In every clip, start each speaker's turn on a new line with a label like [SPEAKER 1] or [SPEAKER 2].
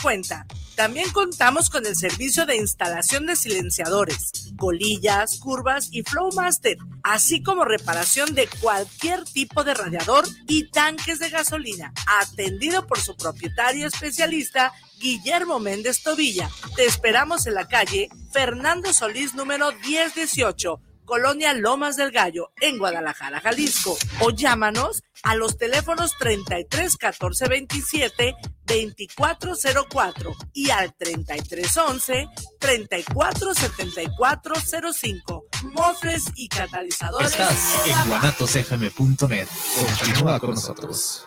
[SPEAKER 1] cuenta. También contamos con el servicio de instalación de silenciadores, colillas, curvas y Flowmaster, así como reparación de cualquier tipo de radiador y tanques de gasolina, atendido por su propietario especialista Guillermo Méndez Tobilla. Te esperamos en la calle Fernando Solís número 1018 Colonia Lomas del Gallo, en Guadalajara, Jalisco. O llámanos a los teléfonos 33 14 27 2404 y al 3311 34 74 05. Mofres y catalizadores.
[SPEAKER 2] Estás en guanatosfm.net. Continúa con nosotros.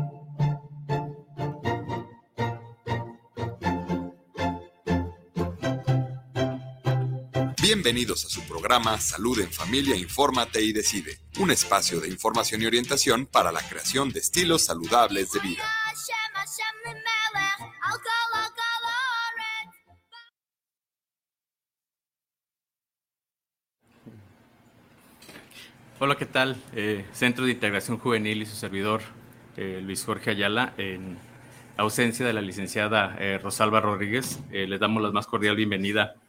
[SPEAKER 3] Bienvenidos a su programa Salud en Familia, Infórmate y Decide, un espacio de información y orientación para la creación de estilos saludables de vida.
[SPEAKER 4] Hola, ¿qué tal? Eh, Centro de Integración Juvenil y su servidor, eh, Luis Jorge Ayala, en ausencia de la licenciada eh, Rosalba Rodríguez, les damos la más cordial bienvenida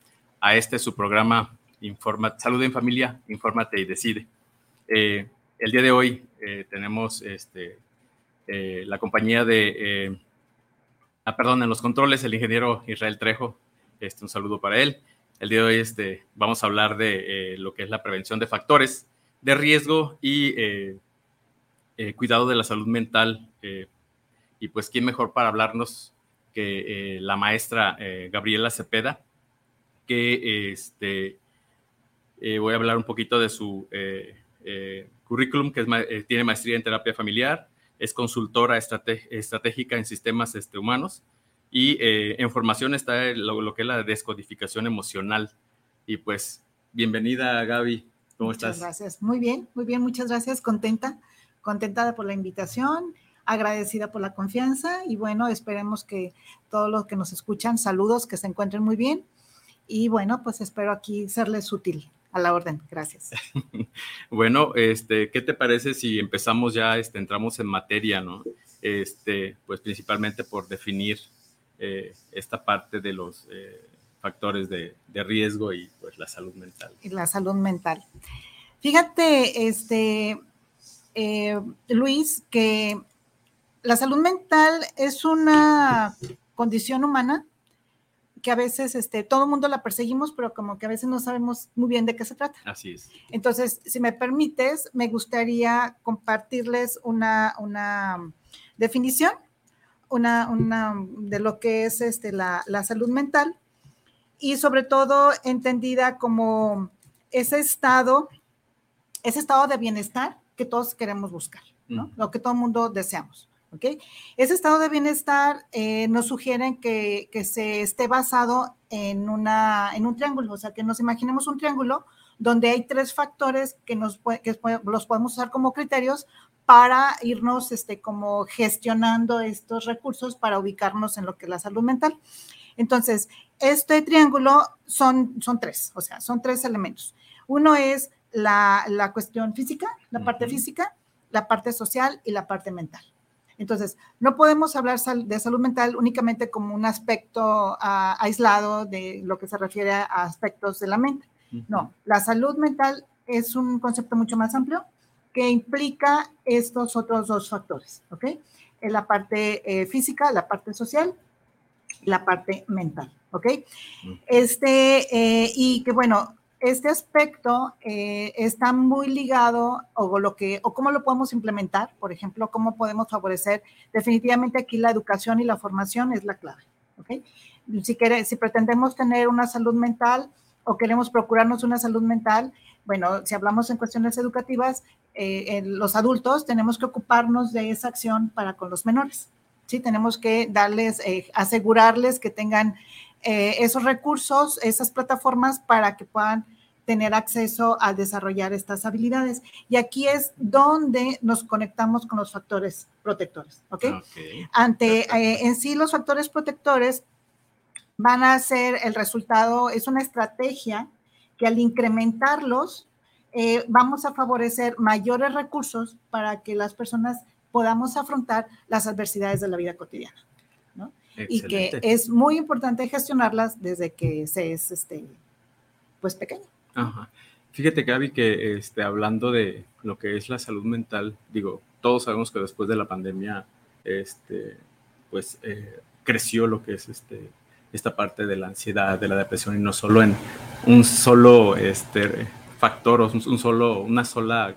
[SPEAKER 4] a este su programa Informa, Salud en Familia, Infórmate y Decide. Eh, el día de hoy eh, tenemos este, eh, la compañía de, ah, perdón, en los controles, el ingeniero Israel Trejo. Este, un saludo para él. El día de hoy este, vamos a hablar de lo que es la prevención de factores de riesgo y cuidado de la salud mental. y pues, ¿quién mejor para hablarnos que la maestra Gabriela Cepeda? Que este, eh, voy a hablar un poquito de su eh, eh, currículum, que tiene maestría en terapia familiar, es consultora estratégica en sistemas este, humanos y en formación está lo, que es la descodificación emocional. Y pues, bienvenida Gaby, ¿cómo
[SPEAKER 5] muchas
[SPEAKER 4] estás?
[SPEAKER 5] Gracias, muy bien, muy bien, muchas gracias, contenta, contenta por la invitación agradecida por la confianza y bueno, esperemos que todos los que nos escuchan, saludos, que se encuentren muy bien y bueno, pues espero aquí serles útil a la orden. Gracias.
[SPEAKER 4] bueno, este, ¿qué te parece si empezamos ya, este, entramos en materia, ¿no? Este, pues principalmente por definir eh, esta parte de los eh, factores de, riesgo y pues la salud mental.
[SPEAKER 5] Y la salud mental. Fíjate, este, eh, Luis, que la salud mental es una condición humana que a veces este, todo el mundo la perseguimos, pero como que a veces no sabemos muy bien de qué se trata.
[SPEAKER 4] Así es.
[SPEAKER 5] Entonces, si me permites, me gustaría compartirles una, una definición una, una, de lo que es este, la, la salud mental y sobre todo entendida como ese estado, ese estado de bienestar que todos queremos buscar, ¿no? Lo que todo el mundo deseamos. Ese estado de bienestar eh, nos sugiere que, se esté basado en, una, en un triángulo, o sea, que nos imaginemos un triángulo donde hay tres factores que, nos, los podemos usar como criterios para irnos este, como gestionando estos recursos para ubicarnos en lo que es la salud mental. Entonces, este triángulo son, son tres, o sea, son tres elementos. Uno es la, cuestión física, la parte física, la parte social y la parte mental. Entonces, no podemos hablar de salud mental únicamente como un aspecto ah, aislado de lo que se refiere a aspectos de la mente. No, la salud mental es un concepto mucho más amplio que implica estos otros dos factores, ¿ok? En la parte eh, física, la parte social, la parte mental, ¿ok? Este, eh, y que bueno, este aspecto eh, está muy ligado o lo que o cómo lo podemos implementar, por ejemplo, cómo podemos favorecer. Definitivamente aquí la educación y la formación es la clave. ¿okay? Si, si pretendemos tener una salud mental o queremos procurarnos una salud mental, bueno, si hablamos en cuestiones educativas, eh, los adultos tenemos que ocuparnos de esa acción para con los menores. Sí, tenemos que darles, eh, asegurarles que tengan esos recursos, esas plataformas para que puedan tener acceso a desarrollar estas habilidades. Y aquí es donde nos conectamos con los factores protectores, ¿ok? okay. Ante, eh, en sí, los factores protectores van a ser el resultado, es una estrategia que al incrementarlos, eh, vamos a favorecer mayores recursos para que las personas podamos afrontar las adversidades de la vida cotidiana. Y que es muy importante gestionarlas desde que se es este, pues pequeño.
[SPEAKER 4] Ajá. Fíjate, Gaby, que este, hablando de lo que es la salud mental, digo, todos sabemos que después de la pandemia, este, pues eh, creció lo que es este, esta parte de la ansiedad, de la depresión, y no solo en un solo este, factor o un, solo, una sola,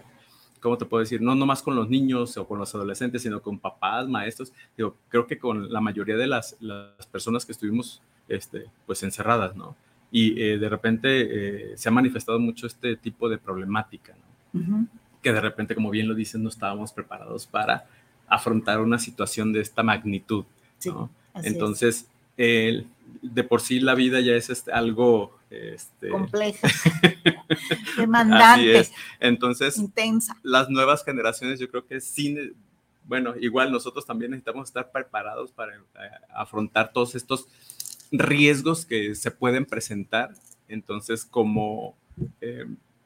[SPEAKER 4] ¿cómo te puedo decir? No nomás con los niños o con los adolescentes, sino con papás, maestros. Digo, creo que con la mayoría de las, las personas que estuvimos este, pues encerradas, ¿no? y eh, de repente eh, se ha manifestado mucho este tipo de problemática, ¿no? que de repente, como bien lo dicen, no estábamos preparados para afrontar una situación de esta magnitud. ¿no? Entonces, de por sí la vida ya es este, algo este...
[SPEAKER 5] compleja, demandante,
[SPEAKER 4] Entonces,
[SPEAKER 5] intensa.
[SPEAKER 4] Las nuevas generaciones, yo creo que sí, bueno, igual nosotros también necesitamos estar preparados para eh, afrontar todos estos riesgos que se pueden presentar. Entonces, como eh,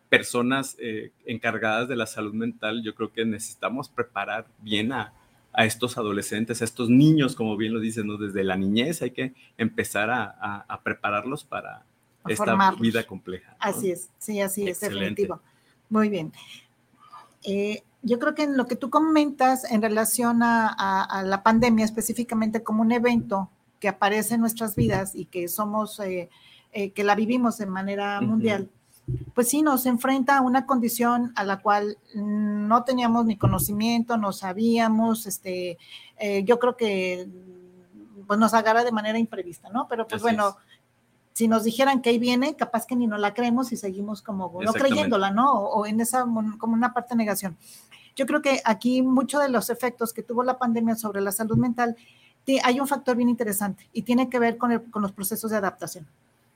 [SPEAKER 4] personas eh, encargadas de la salud mental, yo creo que necesitamos preparar bien a, estos adolescentes, a estos niños, como bien lo dicen, ¿no? desde la niñez hay que empezar a, prepararlos para esta vida compleja.
[SPEAKER 5] Así es, sí, así es, definitivo. Muy bien. Eh, yo creo que en lo que tú comentas en relación a, la pandemia, específicamente como un evento que aparece en nuestras vidas y que somos, eh, eh, que la vivimos de manera mundial, pues sí, nos enfrenta a una condición a la cual no teníamos ni conocimiento, no sabíamos, este, yo creo que pues nos agarra de manera imprevista, ¿no? Pero pues bueno, si nos dijeran que ahí viene, capaz que ni no la creemos y seguimos como no creyéndola, ¿no? O, o, en esa como una parte negación. Yo creo que aquí muchos de los efectos que tuvo la pandemia sobre la salud mental hay un factor bien interesante y tiene que ver con, con los procesos de adaptación.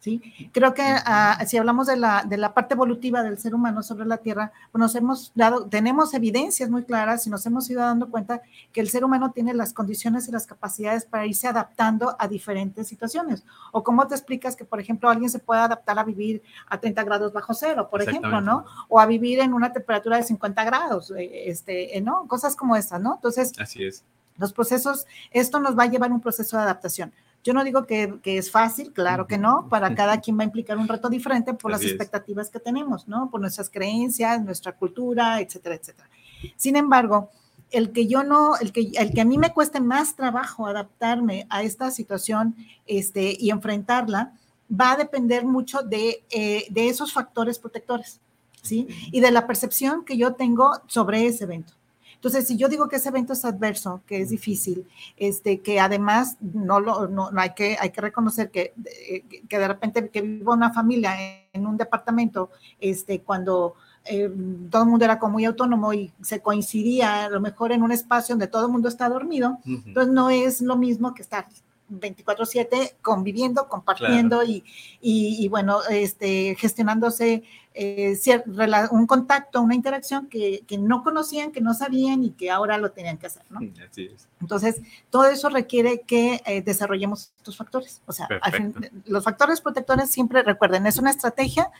[SPEAKER 5] ¿Sí? Creo que ah, si hablamos de la, de la, parte evolutiva del ser humano sobre la Tierra, pues nos hemos dado, tenemos evidencias muy claras y nos hemos ido dando cuenta que el ser humano tiene las condiciones y las capacidades para irse adaptando a diferentes situaciones. O cómo te explicas que, por ejemplo, alguien se puede adaptar a vivir a 30 grados bajo cero, por ejemplo, ¿no? O a vivir en una temperatura de 50 grados, eh, este, ¿no? Cosas como estas, ¿no? Entonces,
[SPEAKER 4] así es
[SPEAKER 5] los procesos, esto nos va a llevar a un proceso de adaptación. Yo no digo que, es fácil, claro que no, para cada quien va a implicar un reto diferente por las expectativas que tenemos, ¿no? Por nuestras creencias, nuestra cultura, etcétera, etcétera. Sin embargo, el que yo no, el que, el que a mí me cueste más trabajo adaptarme a esta situación este, y enfrentarla, va a depender mucho de, eh, de esos factores protectores, ¿sí? Y de la percepción que yo tengo sobre ese evento. Entonces, si yo digo que ese evento es adverso, que es difícil, este, que además no lo, no, hay que, hay que reconocer que, eh, que de repente que viva una familia en un departamento, este, cuando eh, todo el mundo era como muy autónomo y se coincidía a lo mejor en un espacio donde todo el mundo está dormido, entonces no es lo mismo que estar 24/7 conviviendo, compartiendo y, y, bueno, este, gestionándose eh, un contacto, una interacción que, que, no conocían, que no sabían y que ahora lo tenían que hacer, ¿no?
[SPEAKER 4] Así es.
[SPEAKER 5] Entonces, todo eso requiere que eh, desarrollemos estos factores. O sea, los factores protectores siempre recuerden, es una estrategia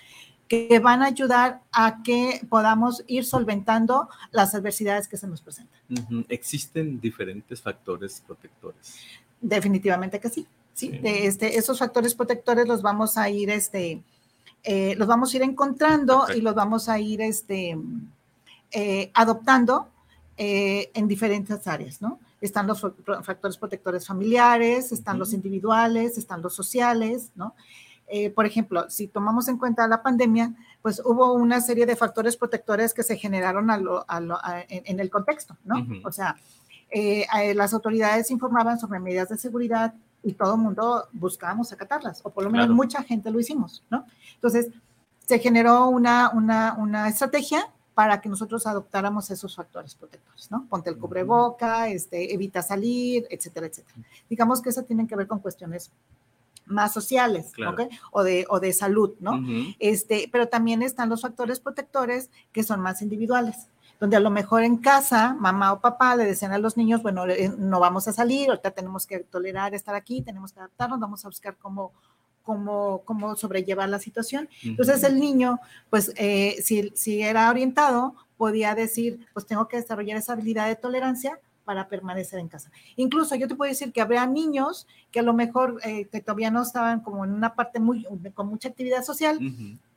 [SPEAKER 5] que van a ayudar a que podamos ir solventando las adversidades que se nos presentan.
[SPEAKER 4] ¿Existen diferentes factores protectores?
[SPEAKER 5] Definitivamente que sí. Sí, De este, esos factores protectores los vamos a ir, este, eh, los vamos a ir encontrando y los vamos a ir este, eh, adoptando eh, en diferentes áreas, ¿no? Están los factores protectores familiares, están los individuales, están los sociales, ¿no? por ejemplo, si tomamos en cuenta la pandemia, pues hubo una serie de factores protectores que se generaron en, el contexto, ¿no? O sea, eh, las autoridades informaban sobre medidas de seguridad y todo el mundo buscábamos acatarlas, o por lo menos mucha gente lo hicimos, ¿no? Entonces, se generó una, una, una, estrategia para que nosotros adoptáramos esos factores protectores, ¿no? Ponte el cubreboca, este, evita salir, etcétera, etcétera. Digamos que eso tiene que ver con cuestiones más sociales,
[SPEAKER 4] Claro.
[SPEAKER 5] ¿ok? O de, o de salud, ¿no?
[SPEAKER 4] Ujú.
[SPEAKER 5] Este, pero también están los factores protectores que son más individuales, donde a lo mejor en casa, mamá o papá le decían a los niños, bueno, eh, no vamos a salir, ahorita tenemos que tolerar estar aquí, tenemos que adaptarnos, vamos a buscar cómo, cómo, cómo sobrellevar la situación. Entonces el niño, pues eh, si, si era orientado, podía decir, pues tengo que desarrollar esa habilidad de tolerancia para permanecer en casa. Incluso yo te puedo decir que habría niños que a lo mejor eh, que todavía no estaban como en una parte muy, con mucha actividad social.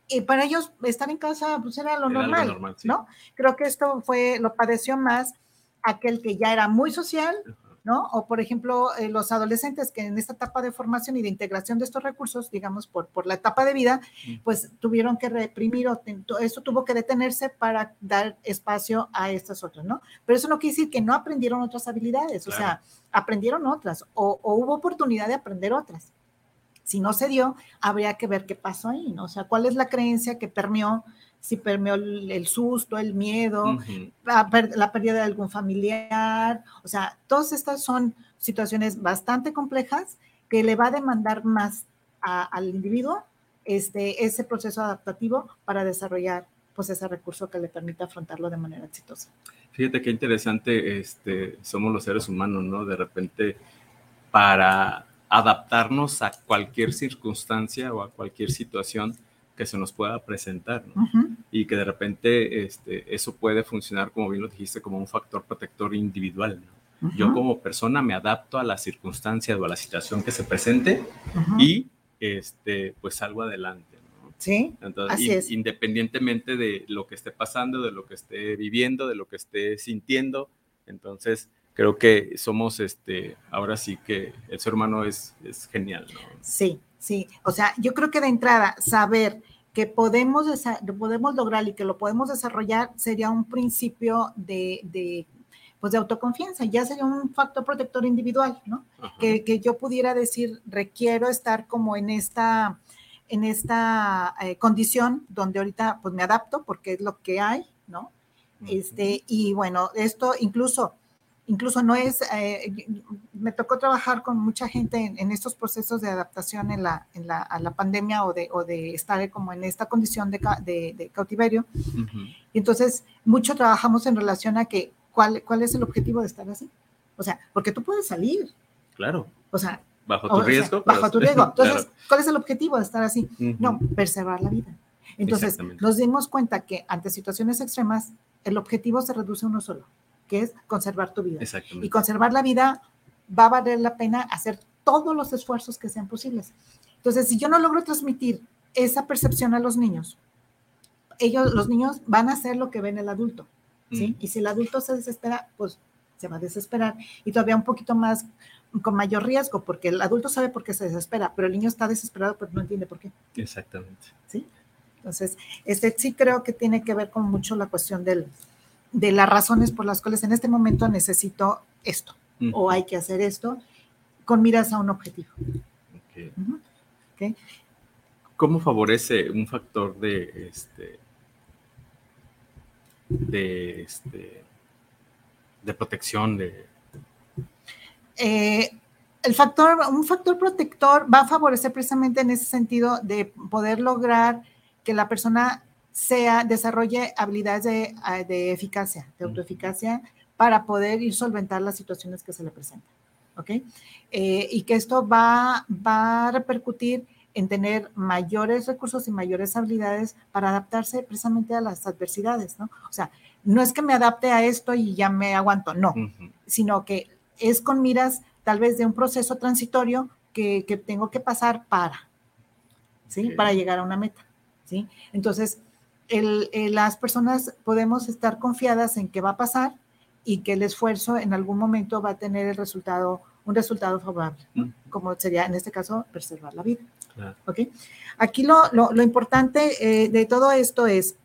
[SPEAKER 5] Y para ellos estar en casa pues era lo
[SPEAKER 4] Era
[SPEAKER 5] normal,
[SPEAKER 4] normal, sí.
[SPEAKER 5] ¿no? Creo que esto fue, lo padeció más aquel que ya era muy social. ¿no? O por ejemplo, eh, los adolescentes que en esta etapa de formación y de integración de estos recursos, digamos, por, por la etapa de vida, pues tuvieron que reprimir o ten- to- eso tuvo que detenerse para dar espacio a estas otras, ¿no? Pero eso no quiere decir que no aprendieron otras habilidades, o sea, aprendieron otras o, o hubo oportunidad de aprender otras. Si no se dio, habría que ver qué pasó ahí, ¿no? O sea, cuál es la creencia que permeó, si permeó el, el susto, el miedo, la, pérdida de algún familiar, o sea, todas estas son situaciones bastante complejas que le va a demandar más a- al individuo este, ese proceso adaptativo para desarrollar pues ese recurso que le permita afrontarlo de manera exitosa.
[SPEAKER 4] Fíjate qué interesante este, somos los seres humanos, ¿no? De repente, para adaptarnos a cualquier circunstancia o a cualquier situación que se nos pueda presentar, Y que de repente este, eso puede funcionar, como bien lo dijiste, como un factor protector individual, ¿no? Yo como persona me adapto a la circunstancia o a la situación que se presente
[SPEAKER 5] ujú.
[SPEAKER 4] y este, pues salgo adelante, ¿no?
[SPEAKER 5] Sí,
[SPEAKER 4] Entonces,
[SPEAKER 5] Así es.
[SPEAKER 4] independientemente de lo que esté pasando, de lo que esté viviendo, de lo que esté sintiendo, entonces creo que somos, este, ahora sí que el ser humano es, es genial, ¿no?
[SPEAKER 5] sí, sí. O sea, yo creo que de entrada saber que podemos, podemos lograr y que lo podemos desarrollar sería un principio de, de, pues de autoconfianza, ya sería un factor protector individual, ¿no? Que, que yo pudiera decir, requiero estar como en esta, en esta eh, condición donde ahorita pues me adapto porque es lo que hay, ¿no? Este, y bueno, esto incluso, incluso no es, eh, me tocó trabajar con mucha gente en, en estos procesos de adaptación en la, en la, a la pandemia o de, o de estar como en esta condición de, ca- de- de cautiverio. Y entonces, mucho trabajamos en relación a que, ¿cuál, ¿cuál es el objetivo de estar así? O sea, porque tú puedes salir,
[SPEAKER 4] Claro,
[SPEAKER 5] o sea,
[SPEAKER 4] bajo
[SPEAKER 5] o
[SPEAKER 4] tu
[SPEAKER 5] sea,
[SPEAKER 4] riesgo.
[SPEAKER 5] bajo tu riesgo. Entonces,
[SPEAKER 4] Claro.
[SPEAKER 5] ¿cuál es el objetivo de estar así? No, preservar la vida. Entonces, nos dimos cuenta que ante situaciones extremas, el objetivo se reduce a uno solo, que es conservar tu vida. Y
[SPEAKER 4] Exactamente.
[SPEAKER 5] conservar la vida va a valer la pena hacer todos los esfuerzos que sean posibles. Entonces, si yo no logro transmitir esa percepción a los niños, ellos, los niños van a hacer lo que ven el adulto, ¿sí?
[SPEAKER 4] Ujú.
[SPEAKER 5] Y si el adulto se desespera, pues se va a desesperar y todavía un poquito más con mayor riesgo, porque el adulto sabe por qué se desespera, pero el niño está desesperado, pero no entiende por qué.
[SPEAKER 4] Exactamente.
[SPEAKER 5] ¿sí? Entonces, este sí creo que tiene que ver con mucho la cuestión del, de las razones por las cuales en este momento necesito esto o hay que hacer esto con miras a un objetivo.
[SPEAKER 4] ¿Cómo favorece un factor de este de este de protección de
[SPEAKER 5] Eh, el factor, un factor protector va a favorecer precisamente en ese sentido de poder lograr que la persona sea, desarrolle habilidades de, ah, de eficacia, de autoeficacia, para poder ir solventar las situaciones que se le presentan. ¿Ok? Eh, y que esto va, va a repercutir en tener mayores recursos y mayores habilidades para adaptarse precisamente a las adversidades, ¿no? O sea, no es que me adapte a esto y ya me aguanto, no, sino que es con miras tal vez de un proceso transitorio que, que tengo que pasar para, ¿sí? Para llegar a una meta, ¿sí? Entonces, el- el- las personas podemos estar confiadas en que va a pasar y que el esfuerzo en algún momento va a tener el resultado, un resultado favorable, ¿no?
[SPEAKER 4] Mm.
[SPEAKER 5] como sería en este caso preservar la vida.
[SPEAKER 4] Claro.
[SPEAKER 5] ¿ok? Aquí lo, lo- lo importante eh, de todo esto es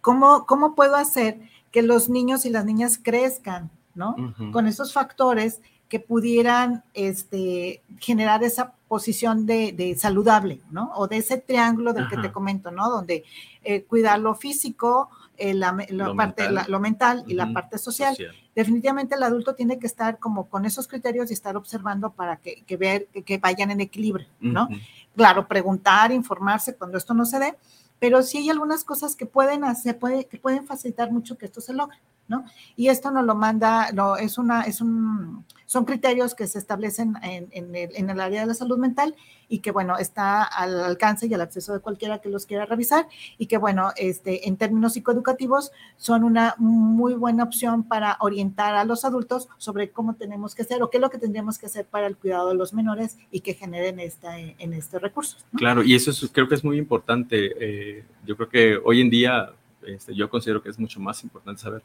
[SPEAKER 5] cómo, cómo puedo hacer que los niños y las niñas crezcan, ¿no? Con esos factores que pudieran este, generar esa posición de, de saludable, ¿no? O de ese triángulo del que te comento, ¿no? Donde eh, cuidar lo físico, eh, la,
[SPEAKER 4] Lo
[SPEAKER 5] parte,
[SPEAKER 4] mental.
[SPEAKER 5] la- lo mental y la parte social.
[SPEAKER 4] Social.
[SPEAKER 5] definitivamente el adulto tiene que estar como con esos criterios y estar observando para que, que ver que, vayan en equilibrio, ¿no? Claro, preguntar, informarse cuando esto no se dé, pero sí hay algunas cosas que pueden hacer, puede, que pueden facilitar mucho que esto se logre. ¿No? Y esto nos lo manda, no, es una, es un, son criterios que se establecen en, el, en, el, área de la salud mental y que, bueno, está al alcance y al acceso de cualquiera que los quiera revisar y que, bueno, este, en términos psicoeducativos son una muy buena opción para orientar a los adultos sobre cómo tenemos que hacer o qué es lo que tendríamos que hacer para el cuidado de los menores y que generen esta, en estos recursos.
[SPEAKER 4] Claro, y eso es, creo que es muy importante. Eh, yo creo que hoy en día este, yo considero que es mucho más importante saber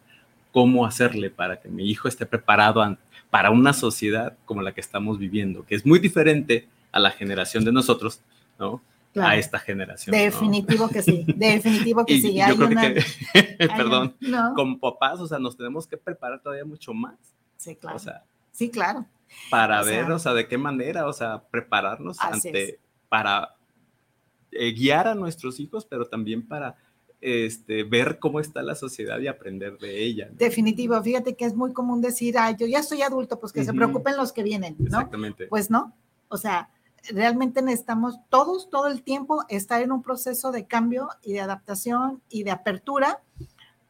[SPEAKER 4] cómo hacerle para que mi hijo esté preparado para una sociedad como la que estamos viviendo, que es muy diferente a la generación de nosotros, ¿no? A esta generación.
[SPEAKER 5] Definitivo que sí, definitivo que sí.
[SPEAKER 4] Yo creo que, perdón, como papás, o sea, nos tenemos que preparar todavía mucho más.
[SPEAKER 5] Sí, claro. O sea, sí, claro.
[SPEAKER 4] Para ver, o sea, de qué manera, o sea, prepararnos ante, para eh, guiar a nuestros hijos, pero también para este, ver cómo está la sociedad y aprender de ella.
[SPEAKER 5] Definitivo, fíjate que es muy común decir, ay, yo ya estoy adulto, pues que se preocupen los que vienen, ¿no? Exactamente. Pues no, o sea, realmente necesitamos todos, todo el tiempo, estar en un proceso de cambio y de adaptación y de apertura,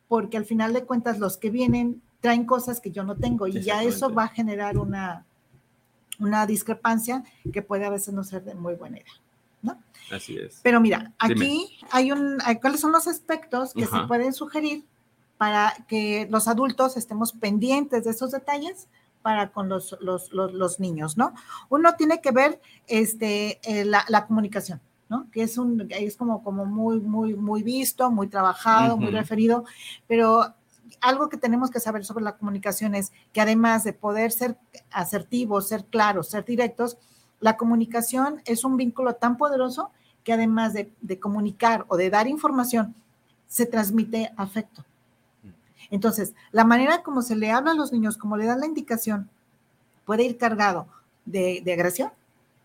[SPEAKER 5] porque al final de cuentas los que vienen traen cosas que yo no tengo y ya eso va a generar una, una discrepancia que puede a veces no ser de muy buena idea. ¿No?
[SPEAKER 4] Así es.
[SPEAKER 5] Pero mira, aquí hay un, ¿cuáles son los aspectos que se pueden sugerir para que los adultos estemos pendientes de esos detalles para con los, los, los, niños, ¿no? Uno tiene que ver este, eh, la, la, comunicación, ¿no? Que es, un, es como, como muy, muy, muy visto, muy trabajado, muy referido, pero algo que tenemos que saber sobre la comunicación es que además de poder ser asertivos, ser claros, ser directos, la comunicación es un vínculo tan poderoso que además de, comunicar o de dar información, se transmite afecto. Entonces, la manera como se le habla a los niños, como le dan la indicación, puede ir cargado de, agresión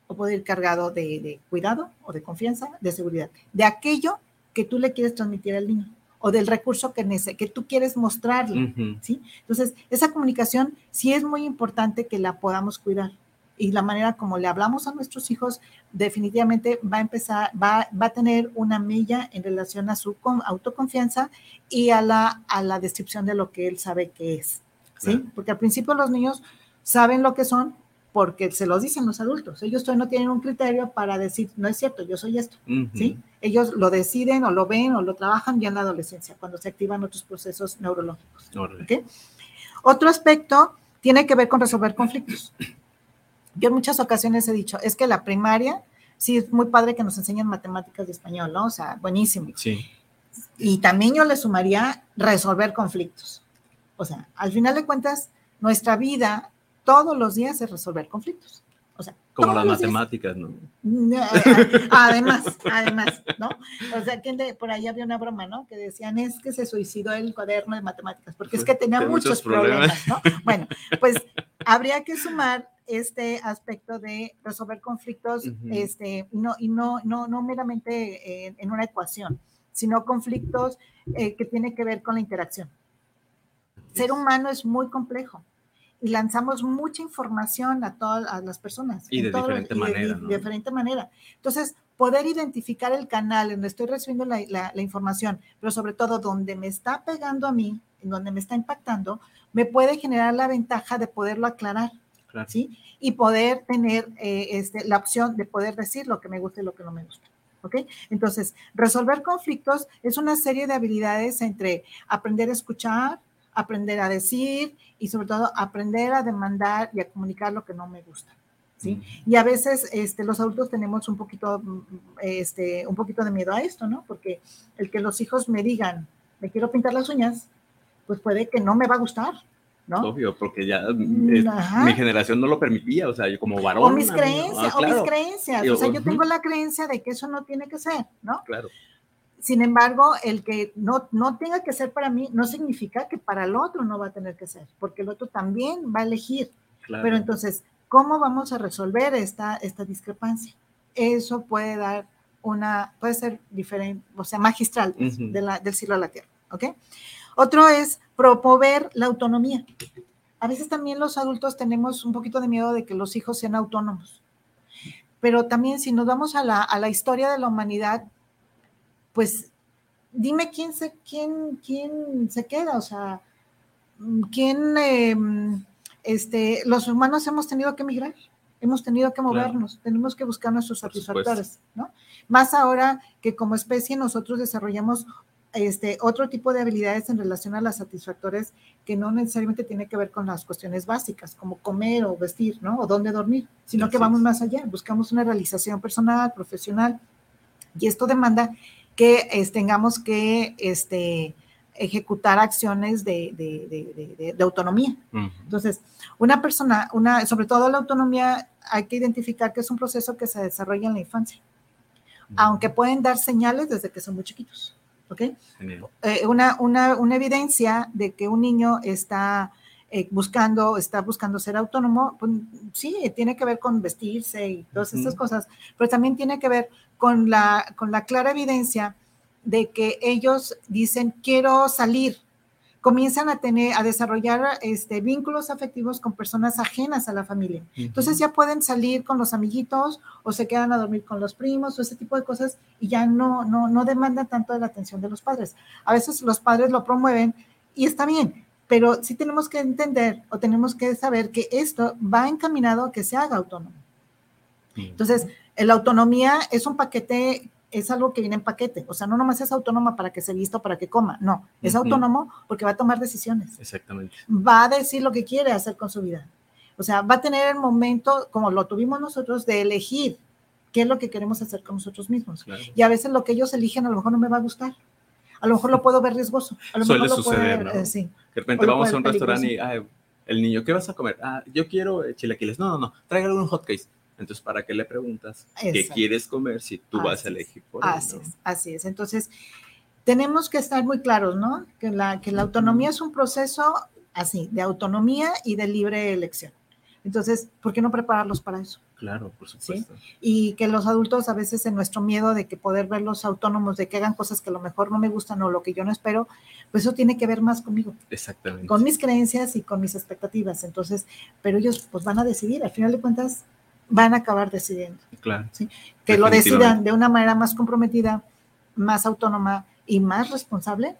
[SPEAKER 5] o puede ir cargado de, cuidado o de confianza, de seguridad, de aquello que tú le quieres transmitir al niño o del recurso que, que tú quieres mostrarle, ¿sí? Entonces, esa comunicación sí es muy importante que la podamos cuidar y la manera como le hablamos a nuestros hijos definitivamente va a empezar, va, va a tener una milla en relación a su autoconfianza y a la, a la descripción de lo que él sabe que es. ¿sí? Porque al principio los niños saben lo que son porque se los dicen los adultos. Ellos todavía no tienen un criterio para decir, no es cierto, yo soy esto. ¿sí? Ellos lo deciden o lo ven o lo trabajan ya en la adolescencia, cuando se activan otros procesos neurológicos. Otro aspecto tiene que ver con resolver conflictos. Yo en muchas ocasiones he dicho, es que la primaria, sí, es muy padre que nos enseñen matemáticas de español, ¿no? O sea, buenísimo.
[SPEAKER 4] Sí.
[SPEAKER 5] Y también yo le sumaría resolver conflictos. O sea, al final de cuentas, nuestra vida todos los días es resolver conflictos. O sea,
[SPEAKER 4] como las matemáticas, ¿no?
[SPEAKER 5] Además, además, ¿no? O sea, que por ahí había una broma, ¿no? Que decían, es que se suicidó el cuaderno de matemáticas, porque es que tenía muchos, problemas, ¿no? Bueno, pues habría que sumar este aspecto de resolver conflictos, este, no, y no, no, no meramente en una ecuación, sino conflictos eh, que tienen que ver con la interacción. Ser humano es muy complejo y lanzamos mucha información a todas las personas.
[SPEAKER 4] Y de diferente manera.
[SPEAKER 5] De, diferente manera. Entonces, poder identificar el canal en donde estoy recibiendo la, la, información, pero sobre todo donde me está pegando a mí, en donde me está impactando, me puede generar la ventaja de poderlo aclarar. ¿Sí? Y poder tener eh, este, la opción de poder decir lo que me gusta y lo que no me gusta. ¿Ok? Entonces, resolver conflictos es una serie de habilidades entre aprender a escuchar, aprender a decir y sobre todo aprender a demandar y a comunicar lo que no me gusta. ¿sí? Y a veces este, los adultos tenemos un poquito, este, un poquito de miedo a esto, ¿no? Porque el que los hijos me digan, me quiero pintar las uñas, pues puede que no me va a gustar, ¿no?
[SPEAKER 4] Obvio, porque ya mm, mi generación no lo permitía, o sea, yo como varón.
[SPEAKER 5] O mis creencias, ah, o mis creencias. O sea, yo tengo la creencia de que eso no tiene que ser, ¿no?
[SPEAKER 4] Claro.
[SPEAKER 5] Sin embargo, el que no, no tenga que ser para mí no significa que para el otro no va a tener que ser, porque el otro también va a elegir. Pero entonces, ¿cómo vamos a resolver esta, esta discrepancia? Eso puede dar una, puede ser diferente, o sea, magistral de la, del cielo a la tierra, ¿ok? Otro es promover la autonomía. A veces también los adultos tenemos un poquito de miedo de que los hijos sean autónomos. Pero también si nos vamos a la, a la historia de la humanidad, pues dime quién se, quién, quién se queda, o sea, quién, em, este, los humanos hemos tenido que emigrar, hemos tenido que movernos, tenemos que buscar nuestros satisfactores, ¿no? Más ahora que como especie nosotros desarrollamos este, otro tipo de habilidades en relación a las satisfactores que no necesariamente tiene que ver con las cuestiones básicas, como comer o vestir, ¿no? O dónde dormir, sino que vamos más allá, buscamos una realización personal, profesional, y esto demanda que tengamos que este, ejecutar acciones de, autonomía. Entonces, una persona, una, sobre todo la autonomía, hay que identificar que es un proceso que se desarrolla en la infancia, aunque pueden dar señales desde que son muy chiquitos. ¿Ok? Eh, una, una, una, evidencia de que un niño está eh, buscando, está buscando ser autónomo, pues, sí, tiene que ver con vestirse y todas estas cosas, pero también tiene que ver con la, con la clara evidencia de que ellos dicen, quiero salir, comienzan a tener, a desarrollar este, vínculos afectivos con personas ajenas a la familia. Entonces ya pueden salir con los amiguitos o se quedan a dormir con los primos o ese tipo de cosas y ya no, no, no demandan tanto de la atención de los padres. A veces los padres lo promueven y está bien, pero sí tenemos que entender o tenemos que saber que esto va encaminado a que se haga autónomo. Entonces, la autonomía es un paquete, es algo que viene en paquete. O sea, no nomás es autónoma para que se vista o para que coma. No, es autónomo porque va a tomar decisiones.
[SPEAKER 4] Exactamente.
[SPEAKER 5] Va a decir lo que quiere hacer con su vida. O sea, va a tener el momento, como lo tuvimos nosotros, de elegir qué es lo que queremos hacer con nosotros mismos. Y a veces lo que ellos eligen a lo mejor no me va a gustar. A lo mejor lo puedo ver riesgoso. A lo
[SPEAKER 4] Suele suceder, ¿no? Eh, sí. De repente vamos a un restaurante y, el niño, ¿qué vas a comer? Ah, yo quiero chilaquiles. No, no, no, traiga un hotcakes. Entonces, ¿para qué le preguntas qué quieres comer si tú vas a elegir por
[SPEAKER 5] Así es, así es. Entonces, tenemos que estar muy claros, ¿no? Que la, que la autonomía es un proceso así, de autonomía y de libre elección. Entonces, ¿por qué no prepararlos para eso?
[SPEAKER 4] Claro, por supuesto.
[SPEAKER 5] Y que los adultos a veces en nuestro miedo de que poder verlos autónomos, de que hagan cosas que a lo mejor no me gustan o lo que yo no espero, pues eso tiene que ver más conmigo.
[SPEAKER 4] Exactamente.
[SPEAKER 5] Con mis creencias y con mis expectativas. Entonces, pero ellos pues van a decidir, al final de cuentas, van a acabar decidiendo.
[SPEAKER 4] Claro.
[SPEAKER 5] Que lo decidan de una manera más comprometida, más autónoma y más responsable,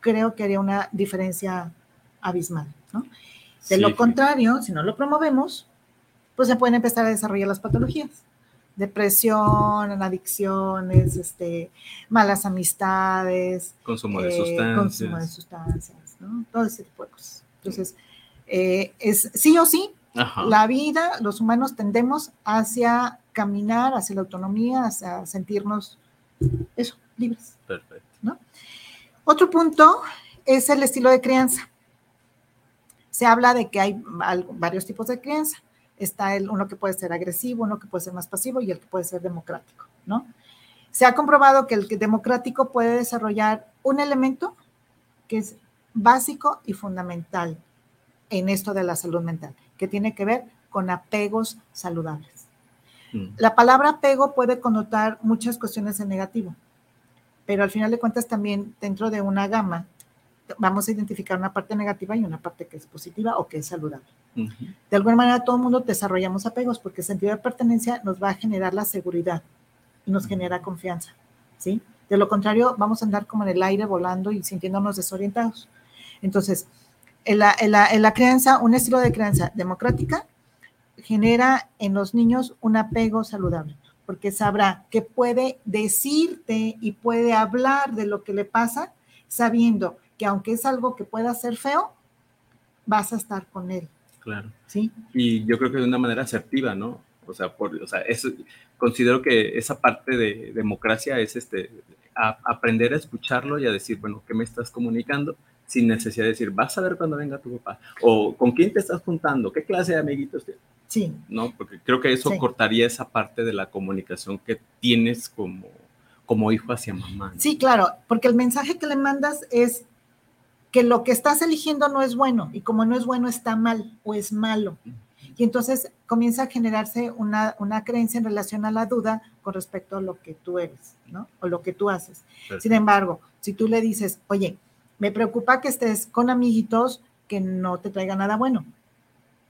[SPEAKER 5] creo que haría una diferencia abismal. ¿no? De lo contrario, si no lo promovemos, pues se pueden empezar a desarrollar las patologías. Depresión, adicciones, este, malas amistades.
[SPEAKER 4] Consumo de eh, sustancias.
[SPEAKER 5] Consumo de sustancias, ¿no? Todo ese tipo de cosas. Entonces, eh, es sí o sí, la vida, los humanos tendemos hacia caminar, hacia la autonomía, hacia sentirnos eso, libres.
[SPEAKER 4] Perfecto.
[SPEAKER 5] ¿no? Otro punto es el estilo de crianza. Se habla de que hay varios tipos de crianza. Está el, uno que puede ser agresivo, uno que puede ser más pasivo y el que puede ser democrático, ¿no? Se ha comprobado que el democrático puede desarrollar un elemento que es básico y fundamental en esto de la salud mental, que tiene que ver con apegos saludables. Mm. La palabra apego puede connotar muchas cuestiones en negativo, pero al final de cuentas también dentro de una gama vamos a identificar una parte negativa y una parte que es positiva o que es saludable. De alguna manera todo el mundo desarrollamos apegos porque el sentido de pertenencia nos va a generar la seguridad y nos genera confianza, ¿sí? De lo contrario, vamos a andar como en el aire volando y sintiéndonos desorientados. Entonces, en la, en la, en la crianza, un estilo de crianza democrática genera en los niños un apego saludable, porque sabrá que puede decirte y puede hablar de lo que le pasa, sabiendo que aunque es algo que pueda ser feo, vas a estar con él.
[SPEAKER 4] Claro.
[SPEAKER 5] Sí.
[SPEAKER 4] Y yo creo que de una manera asertiva, ¿no? O sea, por, o sea eso, considero que esa parte de democracia es este, aprender a escucharlo y a decir, bueno, ¿qué me estás comunicando? Sin necesidad de decir, vas a ver cuando venga tu papá, o con quién te estás juntando, qué clase de amiguitos tienes.
[SPEAKER 5] Sí.
[SPEAKER 4] ¿No? Porque creo que eso cortaría esa parte de la comunicación que tienes como, como hijo hacia mamá.
[SPEAKER 5] Sí, claro, porque el mensaje que le mandas es que lo que estás eligiendo no es bueno y como no es bueno está mal o es malo. Y entonces comienza a generarse una, una creencia en relación a la duda con respecto a lo que tú eres, ¿no? O lo que tú haces. Sin embargo, si tú le dices, oye, me preocupa que estés con amiguitos que no te traiga nada bueno.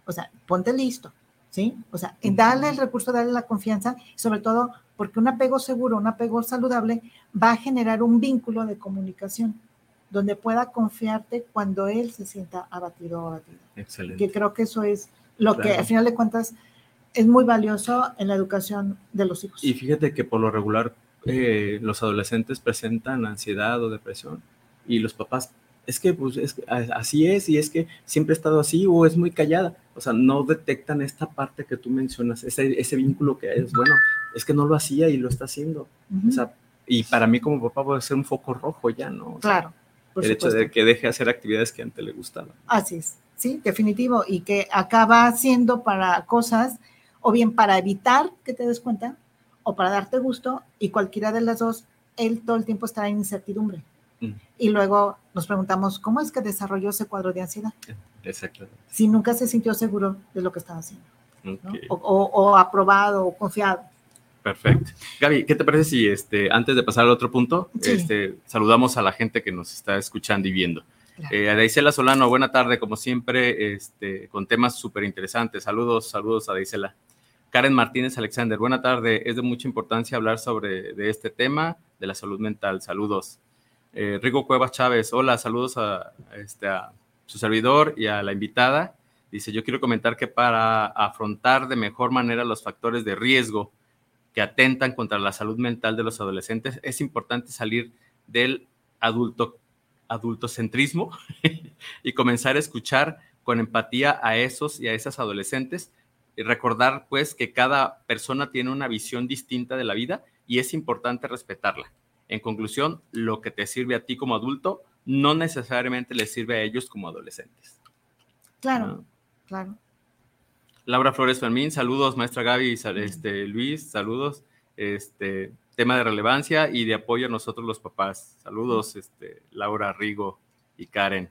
[SPEAKER 5] O sea, ponte listo, ¿sí? O sea, darle el recurso, darle la confianza, sobre todo porque un apego seguro, un apego saludable va a generar un vínculo de comunicación donde pueda confiarte cuando él se sienta abatido o abatida.
[SPEAKER 4] Excelente.
[SPEAKER 5] Que creo que eso es lo que al final de cuentas es muy valioso en la educación de los hijos.
[SPEAKER 4] Y fíjate que por lo regular eh, los adolescentes presentan ansiedad o depresión y los papás, es que pues es, así es y es que siempre ha estado así o es muy callada. O sea, no detectan esta parte que tú mencionas, ese, ese vínculo que es, bueno, es que no lo hacía y lo está haciendo. O sea, y para mí como papá puede ser un foco rojo ya, ¿no?
[SPEAKER 5] claro.
[SPEAKER 4] el hecho de que deje hacer actividades que antes le gustaban.
[SPEAKER 5] Así es, sí, definitivo. Y que acaba siendo para cosas, o bien para evitar que te des cuenta, o para darte gusto, y cualquiera de las dos, él todo el tiempo estará en incertidumbre. Mm. Y luego nos preguntamos, ¿cómo es que desarrolló ese cuadro de ansiedad?
[SPEAKER 4] Exactamente.
[SPEAKER 5] Si nunca se sintió seguro de lo que estaba haciendo. O, o, aprobado o confiado.
[SPEAKER 4] Perfecto. Gaby, ¿qué te parece si este, antes de pasar al otro punto, este, saludamos a la gente que nos está escuchando y viendo? Claro. Eh, Solano, buena tarde, como siempre, este, con temas súper interesantes. Saludos, saludos a Daisela. Karen Martínez Alexander, buena tarde. Es de mucha importancia hablar sobre de este tema de la salud mental. Saludos. Eh, Rigo Cuevas Chávez, hola, saludos a, este, a su servidor y a la invitada. Dice, yo quiero comentar que para afrontar de mejor manera los factores de riesgo que atentan contra la salud mental de los adolescentes, es importante salir del adulto, adultocentrismo y comenzar a escuchar con empatía a esos y a esas adolescentes y recordar pues que cada persona tiene una visión distinta de la vida y es importante respetarla. En conclusión, lo que te sirve a ti como adulto no necesariamente les sirve a ellos como adolescentes.
[SPEAKER 5] Claro, claro.
[SPEAKER 4] Laura Flores Fermín, saludos, maestra Gaby, este, Luis, saludos. Este, tema de relevancia y de apoyo a nosotros los papás. Saludos, este, Laura Rigo y Karen.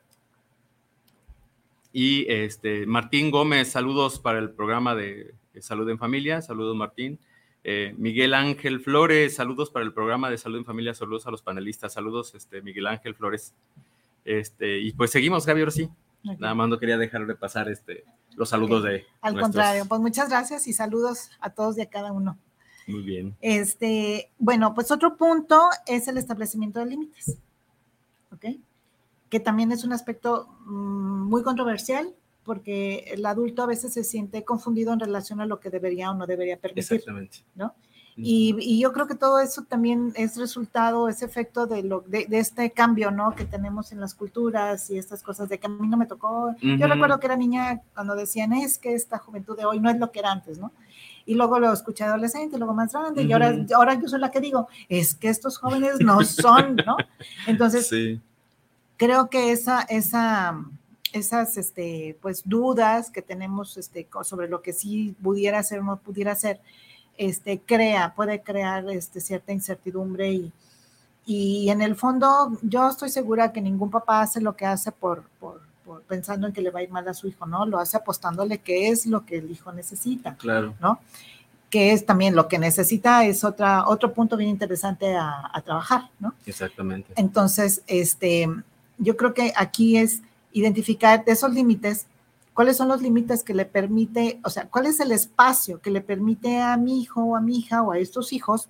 [SPEAKER 4] Y este, Martín Gómez, saludos para el programa de Salud en Familia. Saludos, Martín. Eh, Miguel Ángel Flores, saludos para el programa de Salud en Familia, saludos a los panelistas, saludos, este, Miguel Ángel Flores. Este, y pues seguimos, Gaby, ahora sí. Nada más no quería dejar de pasar este, los saludos de.
[SPEAKER 5] Al contrario, pues muchas gracias y saludos a todos y a cada uno.
[SPEAKER 4] Muy bien.
[SPEAKER 5] Este, bueno, pues otro punto es el establecimiento de límites. ¿Ok? Que también es un aspecto mm, muy controversial porque el adulto a veces se siente confundido en relación a lo que debería o no debería permitir. Exactamente. ¿no? Y, yo creo que todo eso también es resultado, es efecto de, lo, de, este cambio, ¿no? Que tenemos en las culturas y estas cosas de que a mí no me tocó. Yo recuerdo que era niña cuando decían, es que esta juventud de hoy no es lo que era antes, ¿no? Y luego lo escuché adolescente, luego más grande, y ahora, ahora yo soy la que digo, es que estos jóvenes no son, ¿no? Entonces, creo que esa, esa, esas este, pues, dudas que tenemos este, sobre lo que sí pudiera ser o no pudiera ser, este, crea, puede crear este, cierta incertidumbre y, y en el fondo yo estoy segura que ningún papá hace lo que hace por, por, pensando en que le va a ir mal a su hijo, ¿no? Lo hace apostándole qué es lo que el hijo necesita,
[SPEAKER 4] claro.
[SPEAKER 5] ¿no? Que es también lo que necesita es otra, otro punto bien interesante a, a trabajar, ¿no?
[SPEAKER 4] Exactamente.
[SPEAKER 5] Entonces, este, yo creo que aquí es identificar esos límites cuáles son los límites que le permite, o sea, cuál es el espacio que le permite a mi hijo o a mi hija o a estos hijos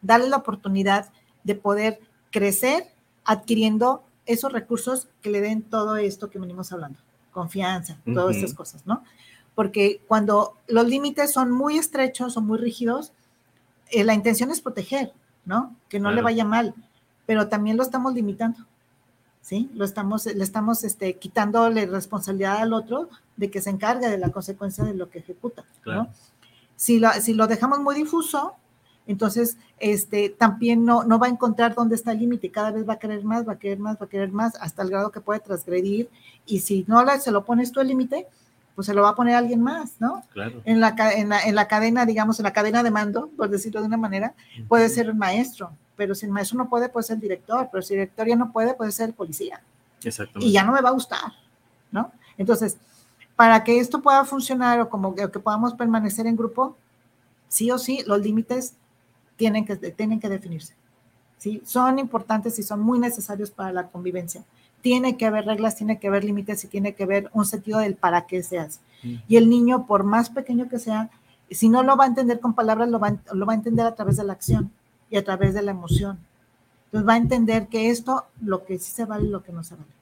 [SPEAKER 5] darle la oportunidad de poder crecer adquiriendo esos recursos que le den todo esto que venimos hablando, confianza, todas estas cosas, ¿no? Porque cuando los límites son muy estrechos o muy rígidos, eh, la intención es proteger, ¿no? Que no le vaya mal, pero también lo estamos limitando. ¿Sí? Lo estamos, le estamos este, quitándole responsabilidad al otro de que se encargue de la consecuencia de lo que ejecuta, ¿no? Si lo, si lo dejamos muy difuso, entonces este, también no, no va a encontrar dónde está el límite, cada vez va a querer más, va a querer más, va a querer más, hasta el grado que puede transgredir, y si no se lo pones tú el límite, pues se lo va a poner alguien más, ¿no?
[SPEAKER 4] Claro.
[SPEAKER 5] En la, en la, en la cadena, digamos, en la cadena de mando, por decirlo de una manera, puede ser el maestro, pero si el maestro no puede, puede ser el director, pero si el director ya no puede, puede ser el policía.
[SPEAKER 4] Exactamente.
[SPEAKER 5] Y ya no me va a gustar, ¿no? Entonces, para que esto pueda funcionar o como que, podamos permanecer en grupo, sí o sí, los límites tienen que, tienen que definirse. ¿sí? Son importantes y son muy necesarios para la convivencia, tiene que haber reglas, tiene que haber límites y tiene que haber un sentido del para qué se hace. Y el niño, por más pequeño que sea, si no lo va a entender con palabras, lo va, lo va a entender a través de la acción y a través de la emoción. Entonces va a entender que esto, lo que sí se vale y lo que no se vale.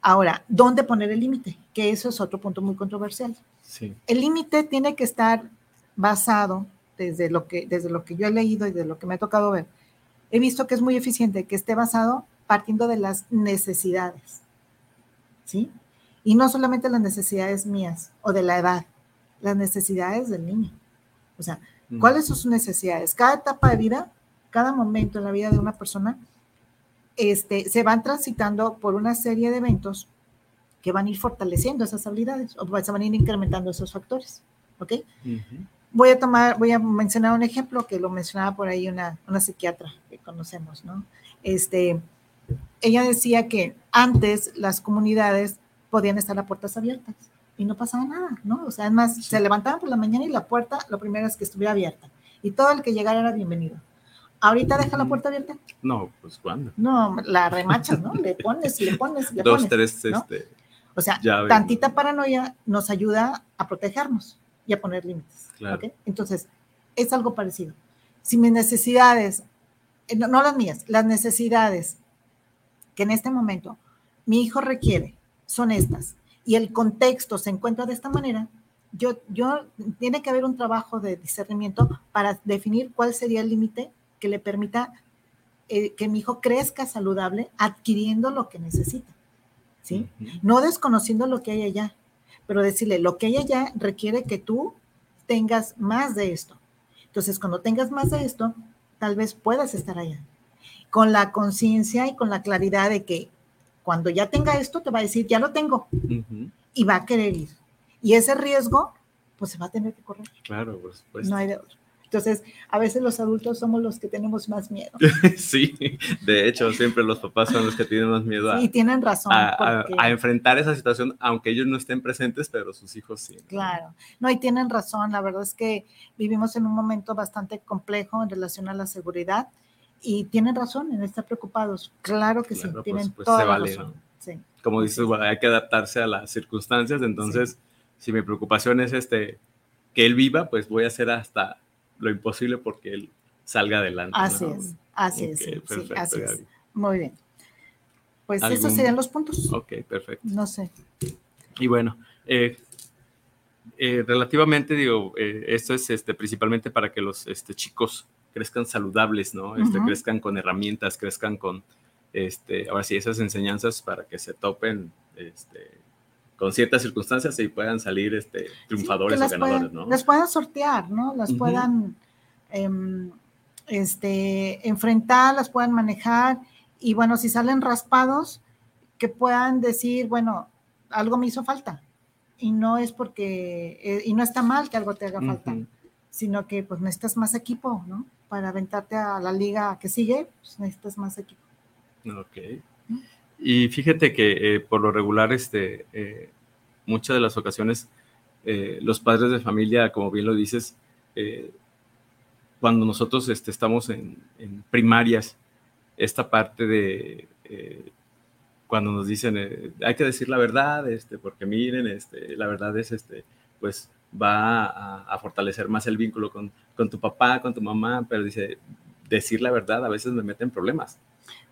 [SPEAKER 5] Ahora, ¿dónde poner el límite? Que eso es otro punto muy controversial.
[SPEAKER 4] Sí.
[SPEAKER 5] El límite tiene que estar basado desde lo que desde lo que yo he leído y de lo que me ha tocado ver. He visto que es muy eficiente que esté basado partiendo de las necesidades. ¿Sí? Y no solamente las necesidades mías o de la edad, las necesidades del niño. O sea, ¿cuáles son sus necesidades? Cada etapa de vida, cada momento en la vida de una persona, este, se van transitando por una serie de eventos que van a ir fortaleciendo esas habilidades o se van a ir incrementando esos factores. ¿Ok? Voy a tomar, voy a mencionar un ejemplo que lo mencionaba por ahí una, una psiquiatra que conocemos, ¿no? Este, ella decía que antes las comunidades podían estar a puertas abiertas y no pasaba nada, ¿no? O sea, además se levantaban por la mañana y la puerta, lo primero es que estuviera abierta y todo el que llegara era bienvenido. ¿Ahorita deja la puerta abierta?
[SPEAKER 4] No, pues ¿cuándo?
[SPEAKER 5] No, la remachas, ¿no? Le pones, le pones, le
[SPEAKER 4] Dos,
[SPEAKER 5] pones.
[SPEAKER 4] tres,
[SPEAKER 5] ¿no?
[SPEAKER 4] este.
[SPEAKER 5] O sea, tantita paranoia nos ayuda a protegernos y a poner límites.
[SPEAKER 4] Claro.
[SPEAKER 5] Entonces, es algo parecido. Si mis necesidades, eh, no, no las mías, las necesidades que en este momento mi hijo requiere son estas y el contexto se encuentra de esta manera, yo, yo tiene que haber un trabajo de discernimiento para definir cuál sería el límite que le permita eh, que mi hijo crezca saludable adquiriendo lo que necesita. ¿sí? No desconociendo lo que hay allá, pero decirle, lo que hay allá requiere que tú tengas más de esto. Entonces, cuando tengas más de esto, tal vez puedas estar allá. Con la conciencia y con la claridad de que cuando ya tenga esto, te va a decir, ya lo tengo,
[SPEAKER 4] Ujú.
[SPEAKER 5] y va a querer ir. Y ese riesgo, pues se va a tener que correr.
[SPEAKER 4] Claro, por supuesto.
[SPEAKER 5] No hay de otro. Entonces, a veces los adultos somos los que tenemos más miedo.
[SPEAKER 4] Sí, de hecho, siempre los papás son los que tienen más miedo a,
[SPEAKER 5] Y tienen razón.
[SPEAKER 4] a- a-
[SPEAKER 5] porque-
[SPEAKER 4] a enfrentar esa situación, aunque ellos no estén presentes, pero sus hijos sí. ¿no?
[SPEAKER 5] Claro, no, y tienen razón. La verdad es que vivimos en un momento bastante complejo en relación a la seguridad y tienen razón en estar preocupados. Claro que
[SPEAKER 4] Claro,
[SPEAKER 5] sí,
[SPEAKER 4] por
[SPEAKER 5] tienen
[SPEAKER 4] supuesto,
[SPEAKER 5] toda
[SPEAKER 4] se
[SPEAKER 5] la
[SPEAKER 4] vale,
[SPEAKER 5] razón.
[SPEAKER 4] ¿no?
[SPEAKER 5] Sí,
[SPEAKER 4] Como dices, bueno, hay que adaptarse a las circunstancias, entonces, si mi preocupación es este, que él viva, pues voy a hacer hasta lo imposible porque él salga adelante.
[SPEAKER 5] así
[SPEAKER 4] ¿no?
[SPEAKER 5] es, así es, sí, así es. Muy bien. Pues esos
[SPEAKER 4] ¿Algún-
[SPEAKER 5] serían los puntos.
[SPEAKER 4] Ok, perfecto.
[SPEAKER 5] No sé.
[SPEAKER 4] Y bueno, eh, eh, relativamente, digo, eh, esto es este, principalmente para que los este, chicos crezcan saludables, ¿no? Este. Crezcan con herramientas, crezcan con, este, ahora sí, esas enseñanzas para que se topen este, con ciertas circunstancias y puedan salir este, triunfadores o ganadores,
[SPEAKER 5] puedan,
[SPEAKER 4] ¿no?
[SPEAKER 5] las puedan sortear, ¿no? Las puedan em, este, enfrentar, las puedan manejar y bueno, si salen raspados, que puedan decir, bueno, algo me hizo falta y no es porque, eh, y no está mal que algo te haga falta, sino que pues necesitas más equipo, ¿no? Para aventarte a la liga que sigue, pues necesitas más equipo.
[SPEAKER 4] Ok. Y fíjate que eh, por lo regular, este, eh, muchas de las ocasiones, eh, los padres de familia, como bien lo dices, eh, cuando nosotros este, estamos en, en primarias, esta parte de eh, cuando nos dicen eh, hay que decir la verdad, este, porque miren, este, la verdad es, este, pues va a, a fortalecer más el vínculo con, con tu papá, con tu mamá, pero dice, decir la verdad a veces me mete en problemas.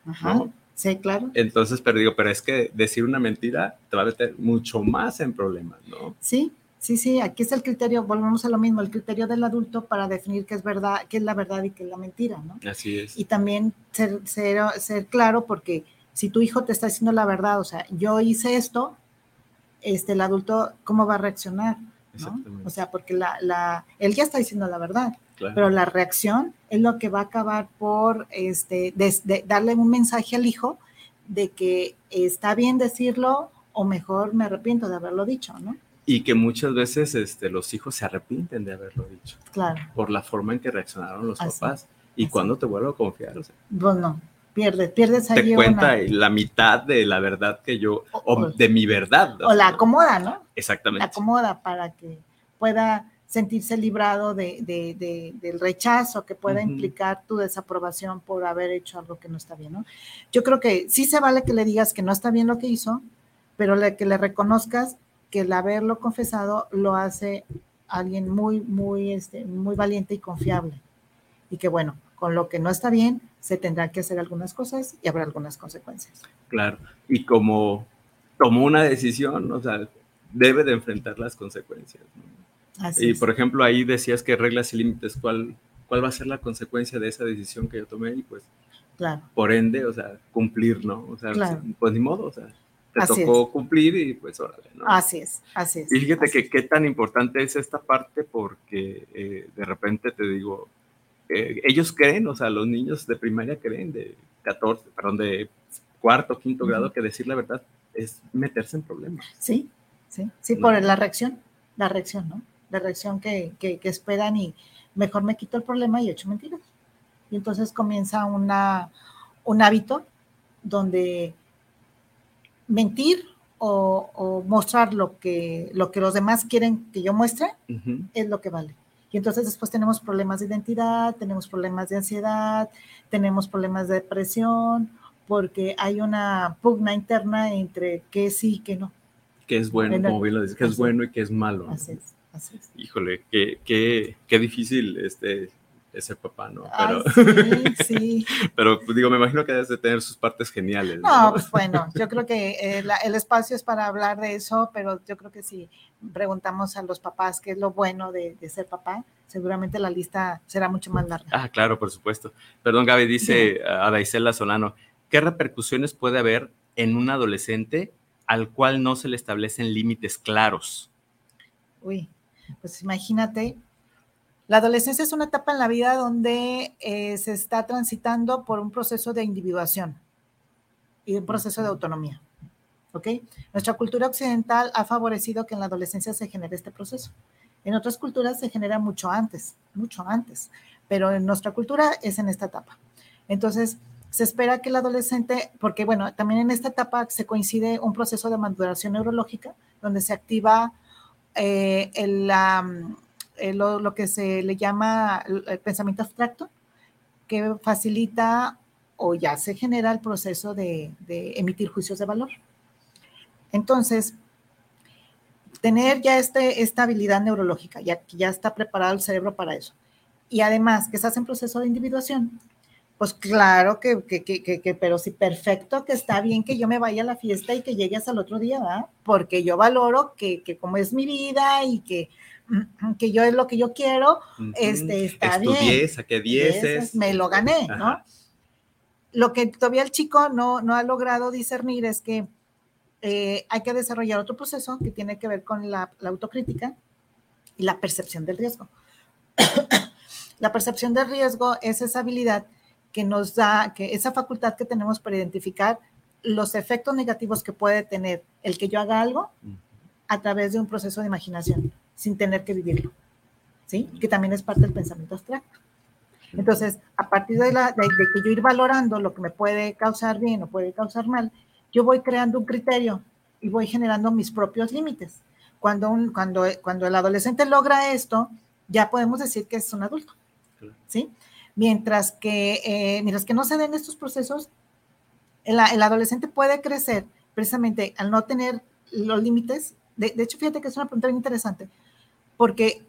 [SPEAKER 5] Ajá.
[SPEAKER 4] ¿no?
[SPEAKER 5] Sí, claro.
[SPEAKER 4] Entonces, pero digo, pero es que decir una mentira te va a meter mucho más en problemas, ¿no?
[SPEAKER 5] Sí, sí, sí, aquí es el criterio, volvemos a lo mismo, el criterio del adulto para definir qué es verdad, qué es la verdad y qué es la mentira, ¿no?
[SPEAKER 4] Así es.
[SPEAKER 5] Y también ser, ser, ser claro porque si tu hijo te está diciendo la verdad, o sea, yo hice esto, este, el adulto, ¿cómo va a reaccionar? ¿No? O sea, porque la, la, él ya está diciendo la verdad,
[SPEAKER 4] claro.
[SPEAKER 5] pero la reacción es lo que va a acabar por este, de- darle un mensaje al hijo de que está bien decirlo o mejor me arrepiento de haberlo dicho, ¿no?
[SPEAKER 4] y que muchas veces este, los hijos se arrepienten de haberlo dicho
[SPEAKER 5] Claro.
[SPEAKER 4] por la forma en que reaccionaron los
[SPEAKER 5] Así,
[SPEAKER 4] papás. Y cuando te vuelvo a confiar, o sea,
[SPEAKER 5] Bueno, pierdes, pierdes ahí
[SPEAKER 4] te cuenta
[SPEAKER 5] una-
[SPEAKER 4] la mitad de la verdad que yo,
[SPEAKER 5] O-
[SPEAKER 4] o
[SPEAKER 5] o-
[SPEAKER 4] de mi verdad.
[SPEAKER 5] o la
[SPEAKER 4] sea,
[SPEAKER 5] acomoda, ¿no? La
[SPEAKER 4] Exactamente.
[SPEAKER 5] acomoda para que, pueda sentirse librado de, de, del rechazo que pueda implicar tu desaprobación por haber hecho algo que no está bien, ¿no? Yo creo que sí se vale que le digas que no está bien lo que hizo, pero le, que le reconozcas que el haberlo confesado lo hace alguien muy, muy, este, muy valiente y confiable. Y que bueno, con lo que no está bien, se tendrán que hacer algunas cosas y habrá algunas consecuencias.
[SPEAKER 4] Claro, y como tomó una decisión, o sea, debe de enfrentar las consecuencias. y por ejemplo, ahí decías que reglas y límites, ¿cuál, ¿cuál va a ser la consecuencia de esa decisión que yo tomé? Y pues, claro. por ende, o sea, cumplir, ¿no? O sea, pues ni modo, o sea, te tocó cumplir y pues órale, ¿no?
[SPEAKER 5] Así es, así es.
[SPEAKER 4] Y fíjate que qué tan importante es esta parte porque eh, de repente te digo, eh, ellos creen, o sea, los niños de primaria creen de 14, perdón, de cuarto, quinto grado, que decir la verdad es meterse en problemas.
[SPEAKER 5] Sí, sí, sí, por la reacción, la reacción, ¿no? La reacción que, que, esperan y mejor me quito el problema y hecho mentiras. Y entonces comienza una, un hábito donde mentir o, mostrar lo que, lo que los demás quieren que yo muestre es lo que vale. Y entonces después tenemos problemas de identidad, tenemos problemas de ansiedad, tenemos problemas de depresión, porque hay una pugna interna entre qué sí y qué no.
[SPEAKER 4] Que es bueno, como bien lo dices, que es bueno y que es malo.
[SPEAKER 5] Así es, así es.
[SPEAKER 4] Híjole, qué, qué, qué difícil este, ese papá, ¿no?
[SPEAKER 5] Pero, sí, sí.
[SPEAKER 4] pero pues, digo, me imagino que debe de tener sus partes geniales.
[SPEAKER 5] No, pues bueno, yo creo que eh, el espacio es para hablar de eso, pero yo creo que si preguntamos a los papás qué es lo bueno de, ser papá, seguramente la lista será mucho más larga.
[SPEAKER 4] Ah, claro, por supuesto. Perdón, Gaby, dice a Daisela Solano, ¿qué repercusiones puede haber en un adolescente al cual no se le establecen límites claros?
[SPEAKER 5] Uy, pues imagínate la adolescencia es una etapa en la vida donde eh, se está transitando por un proceso de individuación y un proceso de autonomía. ¿Ok? Nuestra cultura occidental ha favorecido que en la adolescencia se genere este proceso. En otras culturas se genera mucho antes, mucho antes, pero en nuestra cultura es en esta etapa. Entonces, se espera que el adolescente, porque bueno, también en esta etapa se coincide un proceso de maduración neurológica, donde se activa eh, la, eh, lo, que se le llama el pensamiento abstracto, que facilita o ya se genera el proceso de, emitir juicios de valor. Entonces, tener ya este, esta habilidad neurológica, ya que ya está preparado el cerebro para eso, y además que estás en proceso de individuación, pues claro que, que, que, pero sí, perfecto, que está bien que yo me vaya a la fiesta y que llegue hasta el otro día, ¿verdad? Porque yo valoro que, como es mi vida y que que yo es lo que yo quiero, este, está bien.
[SPEAKER 4] saqué dieces.
[SPEAKER 5] Me lo gané, ¿no? Lo que todavía el chico no, no ha logrado discernir es que eh, hay que desarrollar otro proceso que tiene que ver con la, autocrítica y la percepción del riesgo. la percepción del riesgo es esa habilidad que nos da, que esa facultad que tenemos para identificar los efectos negativos que puede tener el que yo haga algo a través de un proceso de imaginación sin tener que vivirlo, ¿sí? Que también es parte del pensamiento abstracto. Entonces, a partir de, la, de, que yo ir valorando lo que me puede causar bien o puede causar mal, yo voy creando un criterio y voy generando mis propios límites. Cuando, un, cuando, cuando el adolescente logra esto, ya podemos decir que es un adulto, ¿sí? Mientras que, eh, mientras que no se den estos procesos, el, el, adolescente puede crecer precisamente al no tener los límites. De, de hecho, fíjate que es una pregunta bien interesante porque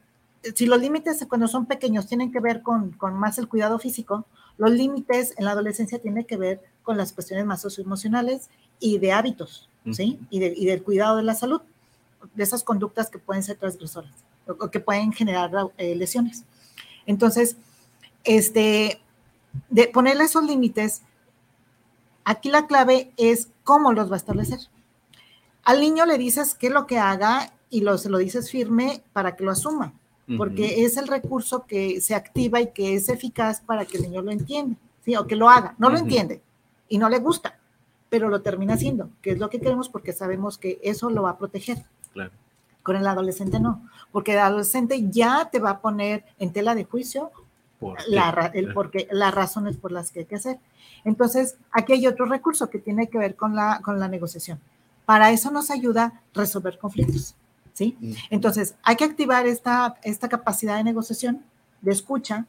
[SPEAKER 5] si los límites cuando son pequeños tienen que ver con, más el cuidado físico, los límites en la adolescencia tienen que ver con las cuestiones más socioemocionales y de hábitos, ¿sí? Y, del cuidado de la salud, de esas conductas que pueden ser transgresoras o, que pueden generar eh, lesiones. Entonces, este, de ponerle esos límites, aquí la clave es cómo los va a establecer. Al niño le dices qué es lo que haga y lo, se lo dices firme para que lo asuma, porque es el recurso que se activa y que es eficaz para que el niño lo entienda, ¿sí? o que lo haga. No lo entiende y no le gusta, pero lo termina haciendo, que es lo que queremos porque sabemos que eso lo va a proteger.
[SPEAKER 4] Claro.
[SPEAKER 5] Con el adolescente no, porque el adolescente ya te va a poner en tela de juicio la, el porque, las razones por las que hay que hacer. Entonces, aquí hay otro recurso que tiene que ver con la, con la negociación. Para eso nos ayuda resolver conflictos. ¿Sí? Entonces, hay que activar esta, esta capacidad de negociación, de escucha,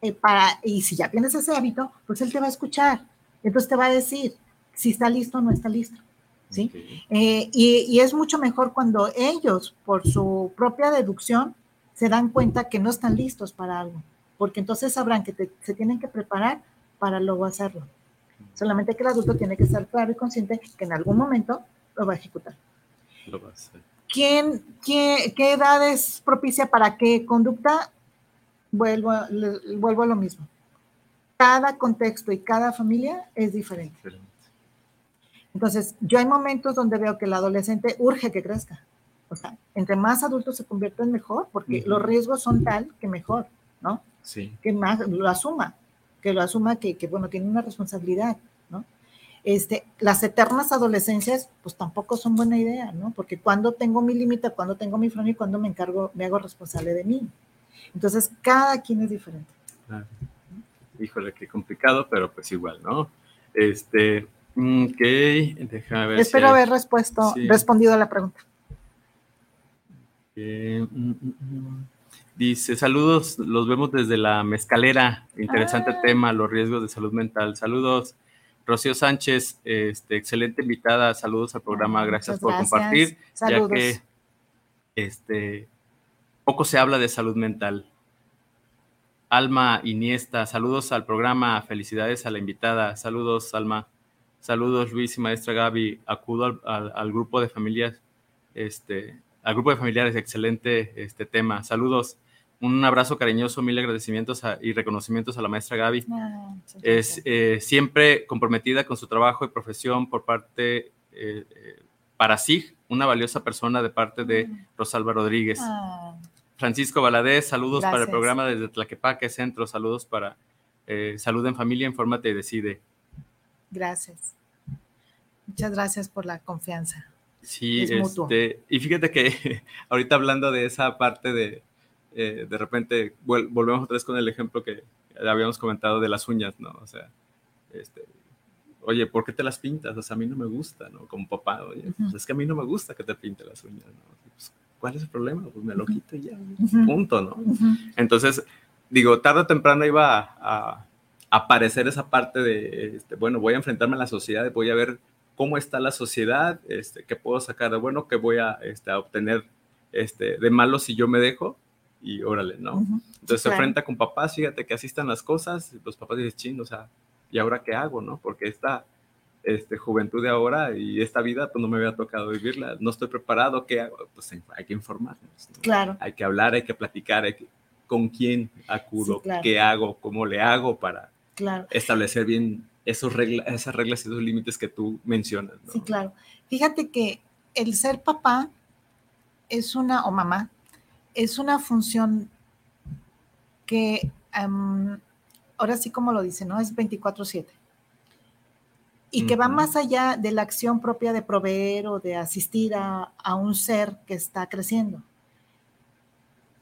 [SPEAKER 5] eh, para, y si ya tienes ese hábito, pues él te va a escuchar, entonces te va a decir si está listo o no está listo. ¿sí? Eh, y, y, es mucho mejor cuando ellos, por su propia deducción, se dan cuenta que no están listos para algo, porque entonces sabrán que se tienen que preparar para luego hacerlo. Solamente que el adulto tiene que estar claro y consciente que en algún momento lo va a ejecutar. Lo va a hacer. ¿Quién, qué, qué edad es propicia para qué conducta? Vuelvo, vuelvo a lo mismo. Cada contexto y cada familia es diferente. Entonces, yo hay momentos donde veo que el adolescente urge que crezca. O sea, entre más adultos se convierten mejor, porque los riesgos son tal que mejor, ¿no?
[SPEAKER 4] Sí.
[SPEAKER 5] Que más lo asuma, que lo asuma que, que bueno, tiene una responsabilidad. Este, las eternas adolescencias, pues tampoco son buena idea, ¿no? Porque cuando tengo mi límite, cuando tengo mi freno y cuando me encargo, me hago responsable de mí. Entonces, cada quien es diferente.
[SPEAKER 4] Híjole, qué complicado, pero pues igual, ¿no? Este, mm, ok, déjame ver.
[SPEAKER 5] Espero haber respuesto, respondido a la pregunta.
[SPEAKER 4] Mm, mm, dice, saludos, los vemos desde la mezcalera. Interesante ah. tema, los riesgos de salud mental. Saludos. Rocío Sánchez, este, excelente invitada, saludos al programa, gracias por compartir, ya que este, poco se habla de salud mental. Alma Iniesta, saludos al programa, felicidades a la invitada, saludos Alma, saludos Luis y maestra Gaby, acudo al, grupo de familias, este, al grupo de familiares, excelente este tema, saludos un abrazo cariñoso, mil agradecimientos y reconocimientos a la maestra Gaby. Ah, es eh, siempre comprometida con su trabajo y profesión por parte, eh, eh, para sí, una valiosa persona de parte de mm. Rosalba Rodríguez. Ah. Francisco Valadez, saludos para el programa desde Tlaquepaque Centro, saludos para Salud en Familia, Infórmate y Decide.
[SPEAKER 5] Gracias. Muchas gracias por la confianza.
[SPEAKER 4] Sí, este, y fíjate que ahorita hablando de esa parte de, eh, de repente volvemos otra vez con el ejemplo que habíamos comentado de las uñas, ¿no? O sea, este, oye, ¿por qué te las pintas? O sea, a mí no me gusta, ¿no? Como papá, oye, pues es que a mí no me gusta que te pinte las uñas, ¿no? Pues, ¿Cuál es el problema? Pues me lo quito y ya, punto, ¿no? Entonces, digo, tarde o temprano iba a, aparecer esa parte de, este, bueno, voy a enfrentarme a la sociedad, voy a ver cómo está la sociedad, este, qué puedo sacar de bueno, qué voy a, este, a obtener este, de malo si yo me dejo y órale, ¿no? Entonces se enfrenta con papás, fíjate que así están las cosas, los papás dicen, ching, o sea, ¿y ahora qué hago, no? Porque esta este, juventud de ahora y esta vida, pues no me había tocado vivirla, no estoy preparado, ¿qué hago? Pues hay que informarnos,
[SPEAKER 5] Claro.
[SPEAKER 4] Hay que hablar, hay que platicar, hay que, con quién acudo, qué hago, cómo le hago para establecer bien esos reglas, esas reglas y esos límites que tú mencionas. ¿no?
[SPEAKER 5] Sí, claro. Fíjate que el ser papá es una, o mamá, es una función que ahora sí como lo dice, ¿no? Es 24/7. Y que va más allá de la acción propia de proveer o de asistir a, un ser que está creciendo.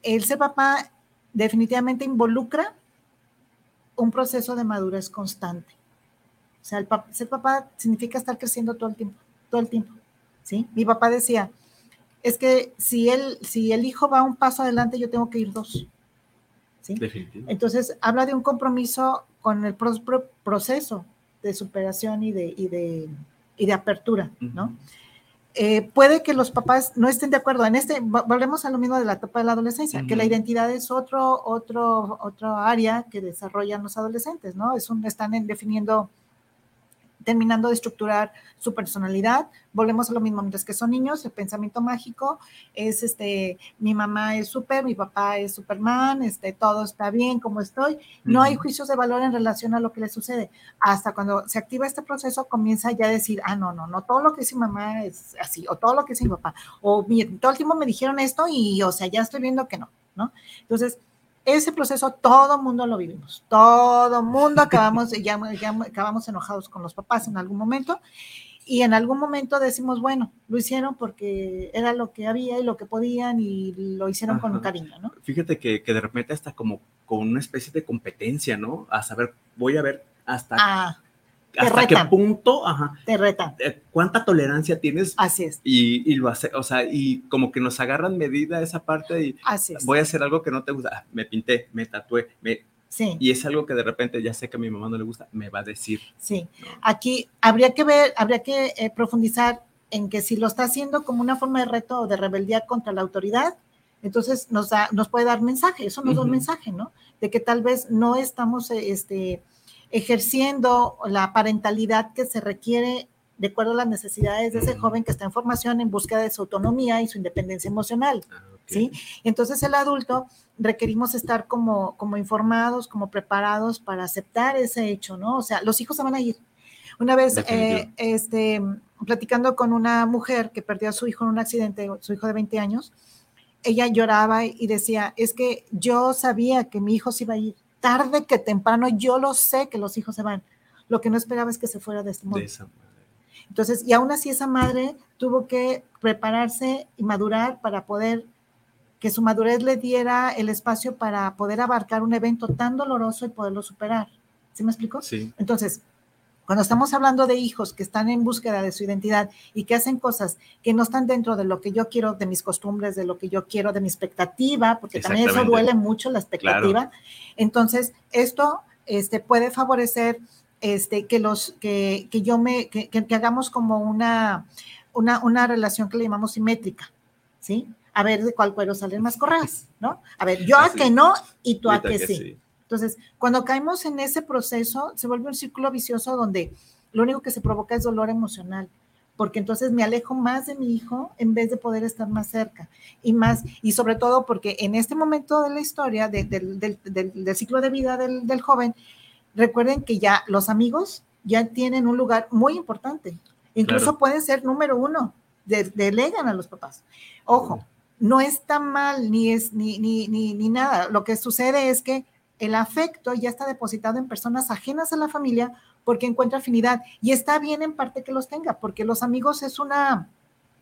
[SPEAKER 5] El ser papá definitivamente involucra un proceso de madurez constante. O sea, el ser papá significa estar creciendo todo el tiempo, todo el tiempo. ¿sí? Mi papá decía, es que si, él, si el hijo va un paso adelante, yo tengo que ir dos. ¿sí? Entonces, habla de un compromiso con el proceso de superación y de, y de, y de apertura, ¿no? Eh, puede que los papás no estén de acuerdo. En este, volvemos a lo mismo de la etapa de la adolescencia, que la identidad es otro, otro, otro área que desarrollan los adolescentes, ¿no? Es un, están definiendo terminando de estructurar su personalidad. Volvemos a lo mismo, mientras que son niños, el pensamiento mágico es, este, mi mamá es súper, mi papá es Superman, este, todo está bien, como estoy. No hay juicios de valor en relación a lo que le sucede. Hasta cuando se activa este proceso, comienza ya a decir, ah, no, no, no, todo lo que dice mi mamá es así, o todo lo que dice mi papá, o todo el tiempo me dijeron esto y, o sea, ya estoy viendo que no, ¿no? Entonces, ese proceso todo mundo lo vivimos, todo mundo acabamos, ya, acabamos enojados con los papás en algún momento y en algún momento decimos, bueno, lo hicieron porque era lo que había y lo que podían y lo hicieron con cariño, ¿no?
[SPEAKER 4] Fíjate que, de repente hasta como con una especie de competencia, ¿no? A saber, voy a ver hasta...
[SPEAKER 5] Ah,
[SPEAKER 6] hasta qué punto, ajá,
[SPEAKER 5] te retan.
[SPEAKER 6] eh, cuánta tolerancia tienes
[SPEAKER 5] Así es,
[SPEAKER 6] y, y lo hace, o sea, y como que nos agarran medida esa parte y
[SPEAKER 5] así es.
[SPEAKER 6] voy a hacer algo que no te gusta, Ah, me pinté, me tatué, me,
[SPEAKER 5] Sí.
[SPEAKER 6] y es algo que de repente ya sé que a mi mamá no le gusta, me va a decir.
[SPEAKER 5] Sí, aquí habría que ver, habría que eh, profundizar en que si lo está haciendo como una forma de reto o de rebeldía contra la autoridad, entonces nos, da, nos puede dar mensaje, eso nos da un mensaje, ¿no? De que tal vez no estamos eh, este, ejerciendo la parentalidad que se requiere de acuerdo a las necesidades de ese
[SPEAKER 6] Ujú.
[SPEAKER 5] joven que está en formación en búsqueda de su autonomía y su independencia emocional.
[SPEAKER 6] Ah.
[SPEAKER 5] ¿sí? Entonces el adulto requerimos estar como, como informados, como preparados para aceptar ese hecho, ¿no? O sea, los hijos se van a ir. Una vez, eh, este, platicando con una mujer que perdió a su hijo en un accidente, su hijo de 20 años, ella lloraba y decía, es que yo sabía que mi hijo se iba a ir, tarde que temprano, yo lo sé que los hijos se van. Lo que no esperaba es que se fuera de este mundo.
[SPEAKER 6] De esa manera.
[SPEAKER 5] Entonces, y aún así esa madre tuvo que prepararse y madurar para poder que su madurez le diera el espacio para poder abarcar un evento tan doloroso y poderlo superar. ¿Sí me explico?
[SPEAKER 6] Sí,
[SPEAKER 5] Entonces, cuando estamos hablando de hijos que están en búsqueda de su identidad y que hacen cosas que no están dentro de lo que yo quiero, de mis costumbres, de lo que yo quiero, de mi expectativa, porque también eso duele mucho la expectativa, entonces esto este, puede favorecer este, que, los, que, que yo me, que, que- que hagamos como una, una, una relación que le llamamos simétrica, ¿sí? A ver de cuál cuero salen más correas, ¿no? A ver, yo a
[SPEAKER 6] Así
[SPEAKER 5] que
[SPEAKER 6] es.
[SPEAKER 5] no y tú a que sí. Entonces, cuando caemos en ese proceso, se vuelve un círculo vicioso donde lo único que se provoca es dolor emocional, porque entonces me alejo más de mi hijo en vez de poder estar más cerca y más, y sobre todo porque en este momento de la historia, de- del, del- del- del ciclo de vida del, joven, recuerden que ya los amigos ya tienen un lugar muy importante, incluso
[SPEAKER 4] Claro.
[SPEAKER 5] pueden ser número uno, de- delegan a los papás. Ojo, no está mal ni es ni, ni, ni, ni nada. Lo que sucede es que el afecto ya está depositado en personas ajenas a la familia porque encuentra afinidad y está bien en parte que los tenga, porque los amigos es una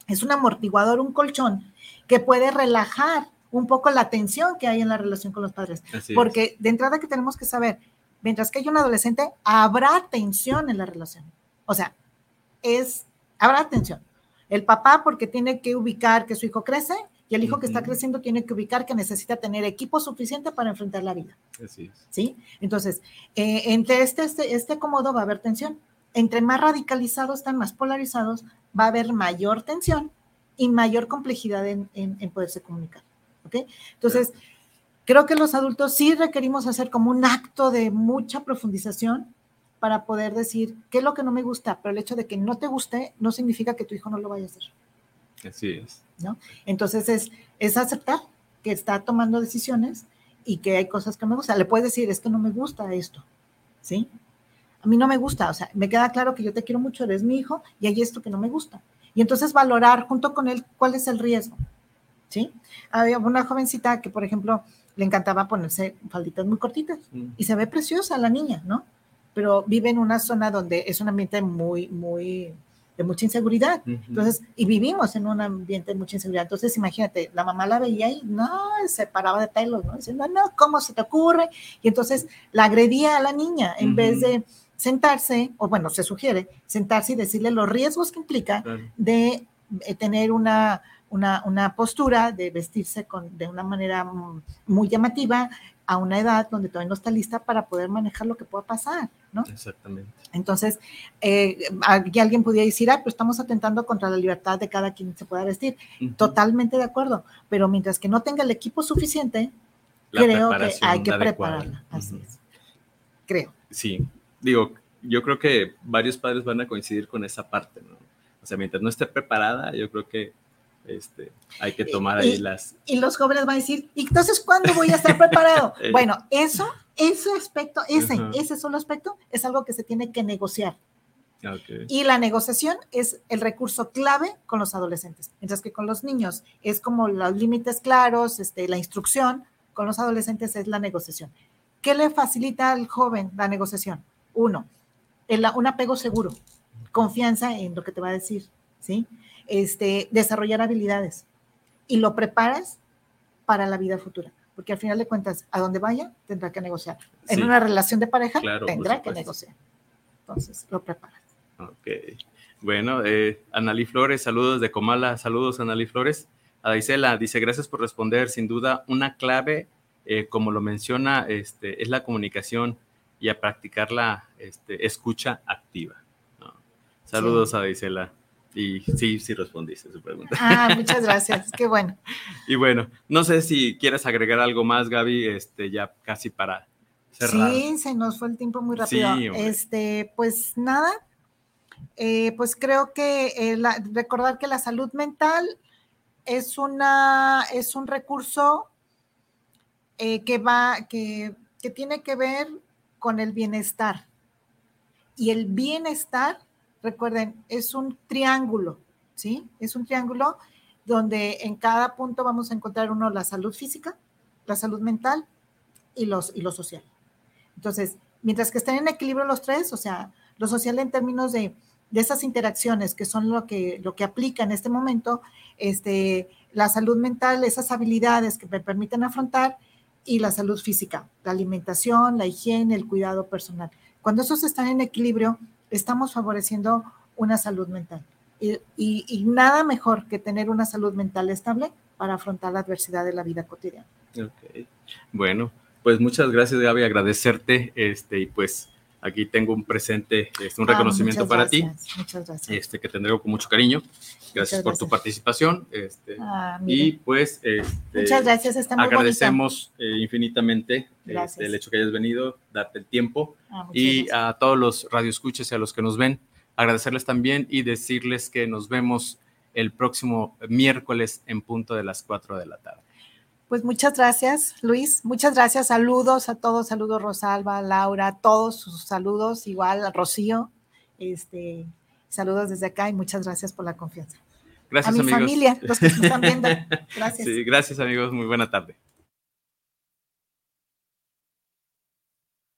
[SPEAKER 5] es un amortiguador, un colchón que puede relajar un poco la tensión que hay en la relación con los padres.
[SPEAKER 6] Así es.
[SPEAKER 5] Porque de entrada que tenemos que saber, mientras que hay un adolescente, habrá tensión en la relación. O sea, es, habrá tensión. El papá porque tiene que ubicar que su hijo crece y el hijo que está creciendo tiene que ubicar que necesita tener equipo suficiente para enfrentar la vida.
[SPEAKER 6] Así es.
[SPEAKER 5] ¿sí? Entonces, eh, entre este, este, este acomodo va a haber tensión. Entre más radicalizados están, más polarizados, va a haber mayor tensión y mayor complejidad en, en- en poderse comunicar. ¿ok? Entonces, creo que los adultos sí requerimos hacer como un acto de mucha profundización para poder decir qué es lo que no me gusta, pero el hecho de que no te guste no significa que tu hijo no lo vaya a hacer.
[SPEAKER 6] Así es.
[SPEAKER 5] Entonces es, es aceptar que está tomando decisiones y que hay cosas que me gustan. Le puedes decir, es que no me gusta esto, ¿sí? A mí no me gusta, o sea, me queda claro que yo te quiero mucho, eres mi hijo y hay esto que no me gusta. Y entonces valorar junto con él cuál es el riesgo, ¿sí? Había una jovencita que, por ejemplo, le encantaba ponerse falditas muy cortitas
[SPEAKER 6] Mm.
[SPEAKER 5] y se ve preciosa la niña, ¿no? Pero vive en una zona donde es un ambiente muy, muy, de mucha inseguridad.
[SPEAKER 6] Ujú.
[SPEAKER 5] Entonces, y vivimos en un ambiente de mucha inseguridad. Entonces, imagínate, la mamá la veía y no, se paraba de pelos, ¿no? Diciendo, no, ¿cómo se te ocurre? Y entonces la agredía a la niña en
[SPEAKER 6] Ujú.
[SPEAKER 5] vez de sentarse, o bueno, se sugiere sentarse y decirle los riesgos que implica
[SPEAKER 6] Claro.
[SPEAKER 5] de eh, tener una, una, una postura, de vestirse con, de una manera mm, muy llamativa a una edad donde todavía no está lista para poder manejar lo que pueda pasar, ¿no?
[SPEAKER 6] Exactamente.
[SPEAKER 5] Entonces, eh, aquí alguien podría decir, ah, pues estamos atentando contra la libertad de cada quien se pueda vestir. Totalmente de acuerdo, pero mientras que no tenga el equipo suficiente,
[SPEAKER 6] La
[SPEAKER 5] creo que hay que
[SPEAKER 6] adecuada.
[SPEAKER 5] prepararla. Así es. Creo.
[SPEAKER 6] Sí, digo, yo creo que varios padres van a coincidir con esa parte, ¿no? O sea, mientras no esté preparada, yo creo que este, hay que tomar ahí
[SPEAKER 5] Y-
[SPEAKER 6] las...
[SPEAKER 5] Y los jóvenes van a decir, ¿y entonces cuándo voy a estar preparado?
[SPEAKER 6] Eh.
[SPEAKER 5] bueno, eso, ese aspecto, ese,
[SPEAKER 6] Ajá.
[SPEAKER 5] ese solo aspecto es algo que se tiene que negociar. Y la negociación es el recurso clave con los adolescentes, mientras que con los niños es como los límites claros, este, la instrucción, con los adolescentes es la negociación. ¿Qué le facilita al joven la negociación? Uno, el- un apego seguro, confianza en lo que te va a decir, ¿sí? Este, desarrollar habilidades y lo preparas para la vida futura, porque al final de cuentas, a donde vaya, tendrá que negociar. En
[SPEAKER 6] Sí.
[SPEAKER 5] una relación de pareja,
[SPEAKER 6] Claro,
[SPEAKER 5] tendrá que negociar. Entonces, lo preparas.
[SPEAKER 4] Ok. Bueno, eh, Analí Flores, saludos de Comala, saludos Analí Flores. Adaisela dice, gracias por responder. Sin duda, una clave, eh, como lo menciona, este, es la comunicación y a practicar la este, escucha activa. ¿no? Saludos
[SPEAKER 5] Sí.
[SPEAKER 4] a Adaisela. Y sí, sí respondiste su pregunta.
[SPEAKER 5] Ah, muchas gracias. Qué bueno.
[SPEAKER 4] Y bueno, no sé si quieres agregar algo más, Gaby, este, ya casi para cerrar.
[SPEAKER 5] Sí, se nos fue el tiempo muy rápido.
[SPEAKER 4] Sí,
[SPEAKER 5] este, pues nada, eh, pues creo que eh, la- recordar que la salud mental es una, es un recurso eh, que va, que, que tiene que ver con el bienestar. Y el bienestar, recuerden, es un triángulo, ¿sí? Es un triángulo donde en cada punto vamos a encontrar uno la salud física, la salud mental y, los, y lo social. Entonces, mientras que estén en equilibrio los tres, o sea, lo social en términos de, de esas interacciones que son lo que, lo que aplica en este momento, este, la salud mental, esas habilidades que me permiten afrontar y la salud física, la alimentación, la higiene, el cuidado personal. Cuando esos están en equilibrio, estamos favoreciendo una salud mental. Y, y- y nada mejor que tener una salud mental estable para afrontar la adversidad de la vida cotidiana.
[SPEAKER 4] Ok. Bueno, pues muchas gracias, Gaby, agradecerte. Este, y pues aquí tengo un presente, este, un
[SPEAKER 5] Ah,
[SPEAKER 4] reconocimiento para ti,
[SPEAKER 5] Muchas gracias.
[SPEAKER 4] este, que te entrego con mucho cariño. Gracias por tu participación. Este,
[SPEAKER 5] Ah,
[SPEAKER 4] y pues este,
[SPEAKER 5] Muchas gracias, está muy bonito.
[SPEAKER 4] agradecemos eh, infinitamente este, el hecho que hayas venido, darte el tiempo.
[SPEAKER 5] Ah,
[SPEAKER 4] Y
[SPEAKER 5] gracias.
[SPEAKER 4] a todos los radioescuchas y a los que nos ven, agradecerles también y decirles que nos vemos el próximo miércoles en punto de las 4 de la tarde.
[SPEAKER 5] Pues muchas gracias, Luis. Muchas gracias. Saludos a todos. Saludos, Rosalba, Laura, a todos sus saludos. Igual a Rocío. Este, saludos desde acá y muchas gracias por la confianza.
[SPEAKER 4] Gracias,
[SPEAKER 5] a mi
[SPEAKER 4] amigos.
[SPEAKER 5] familia, los que me están viendo. Gracias.
[SPEAKER 4] Sí, gracias, amigos. Muy buena tarde.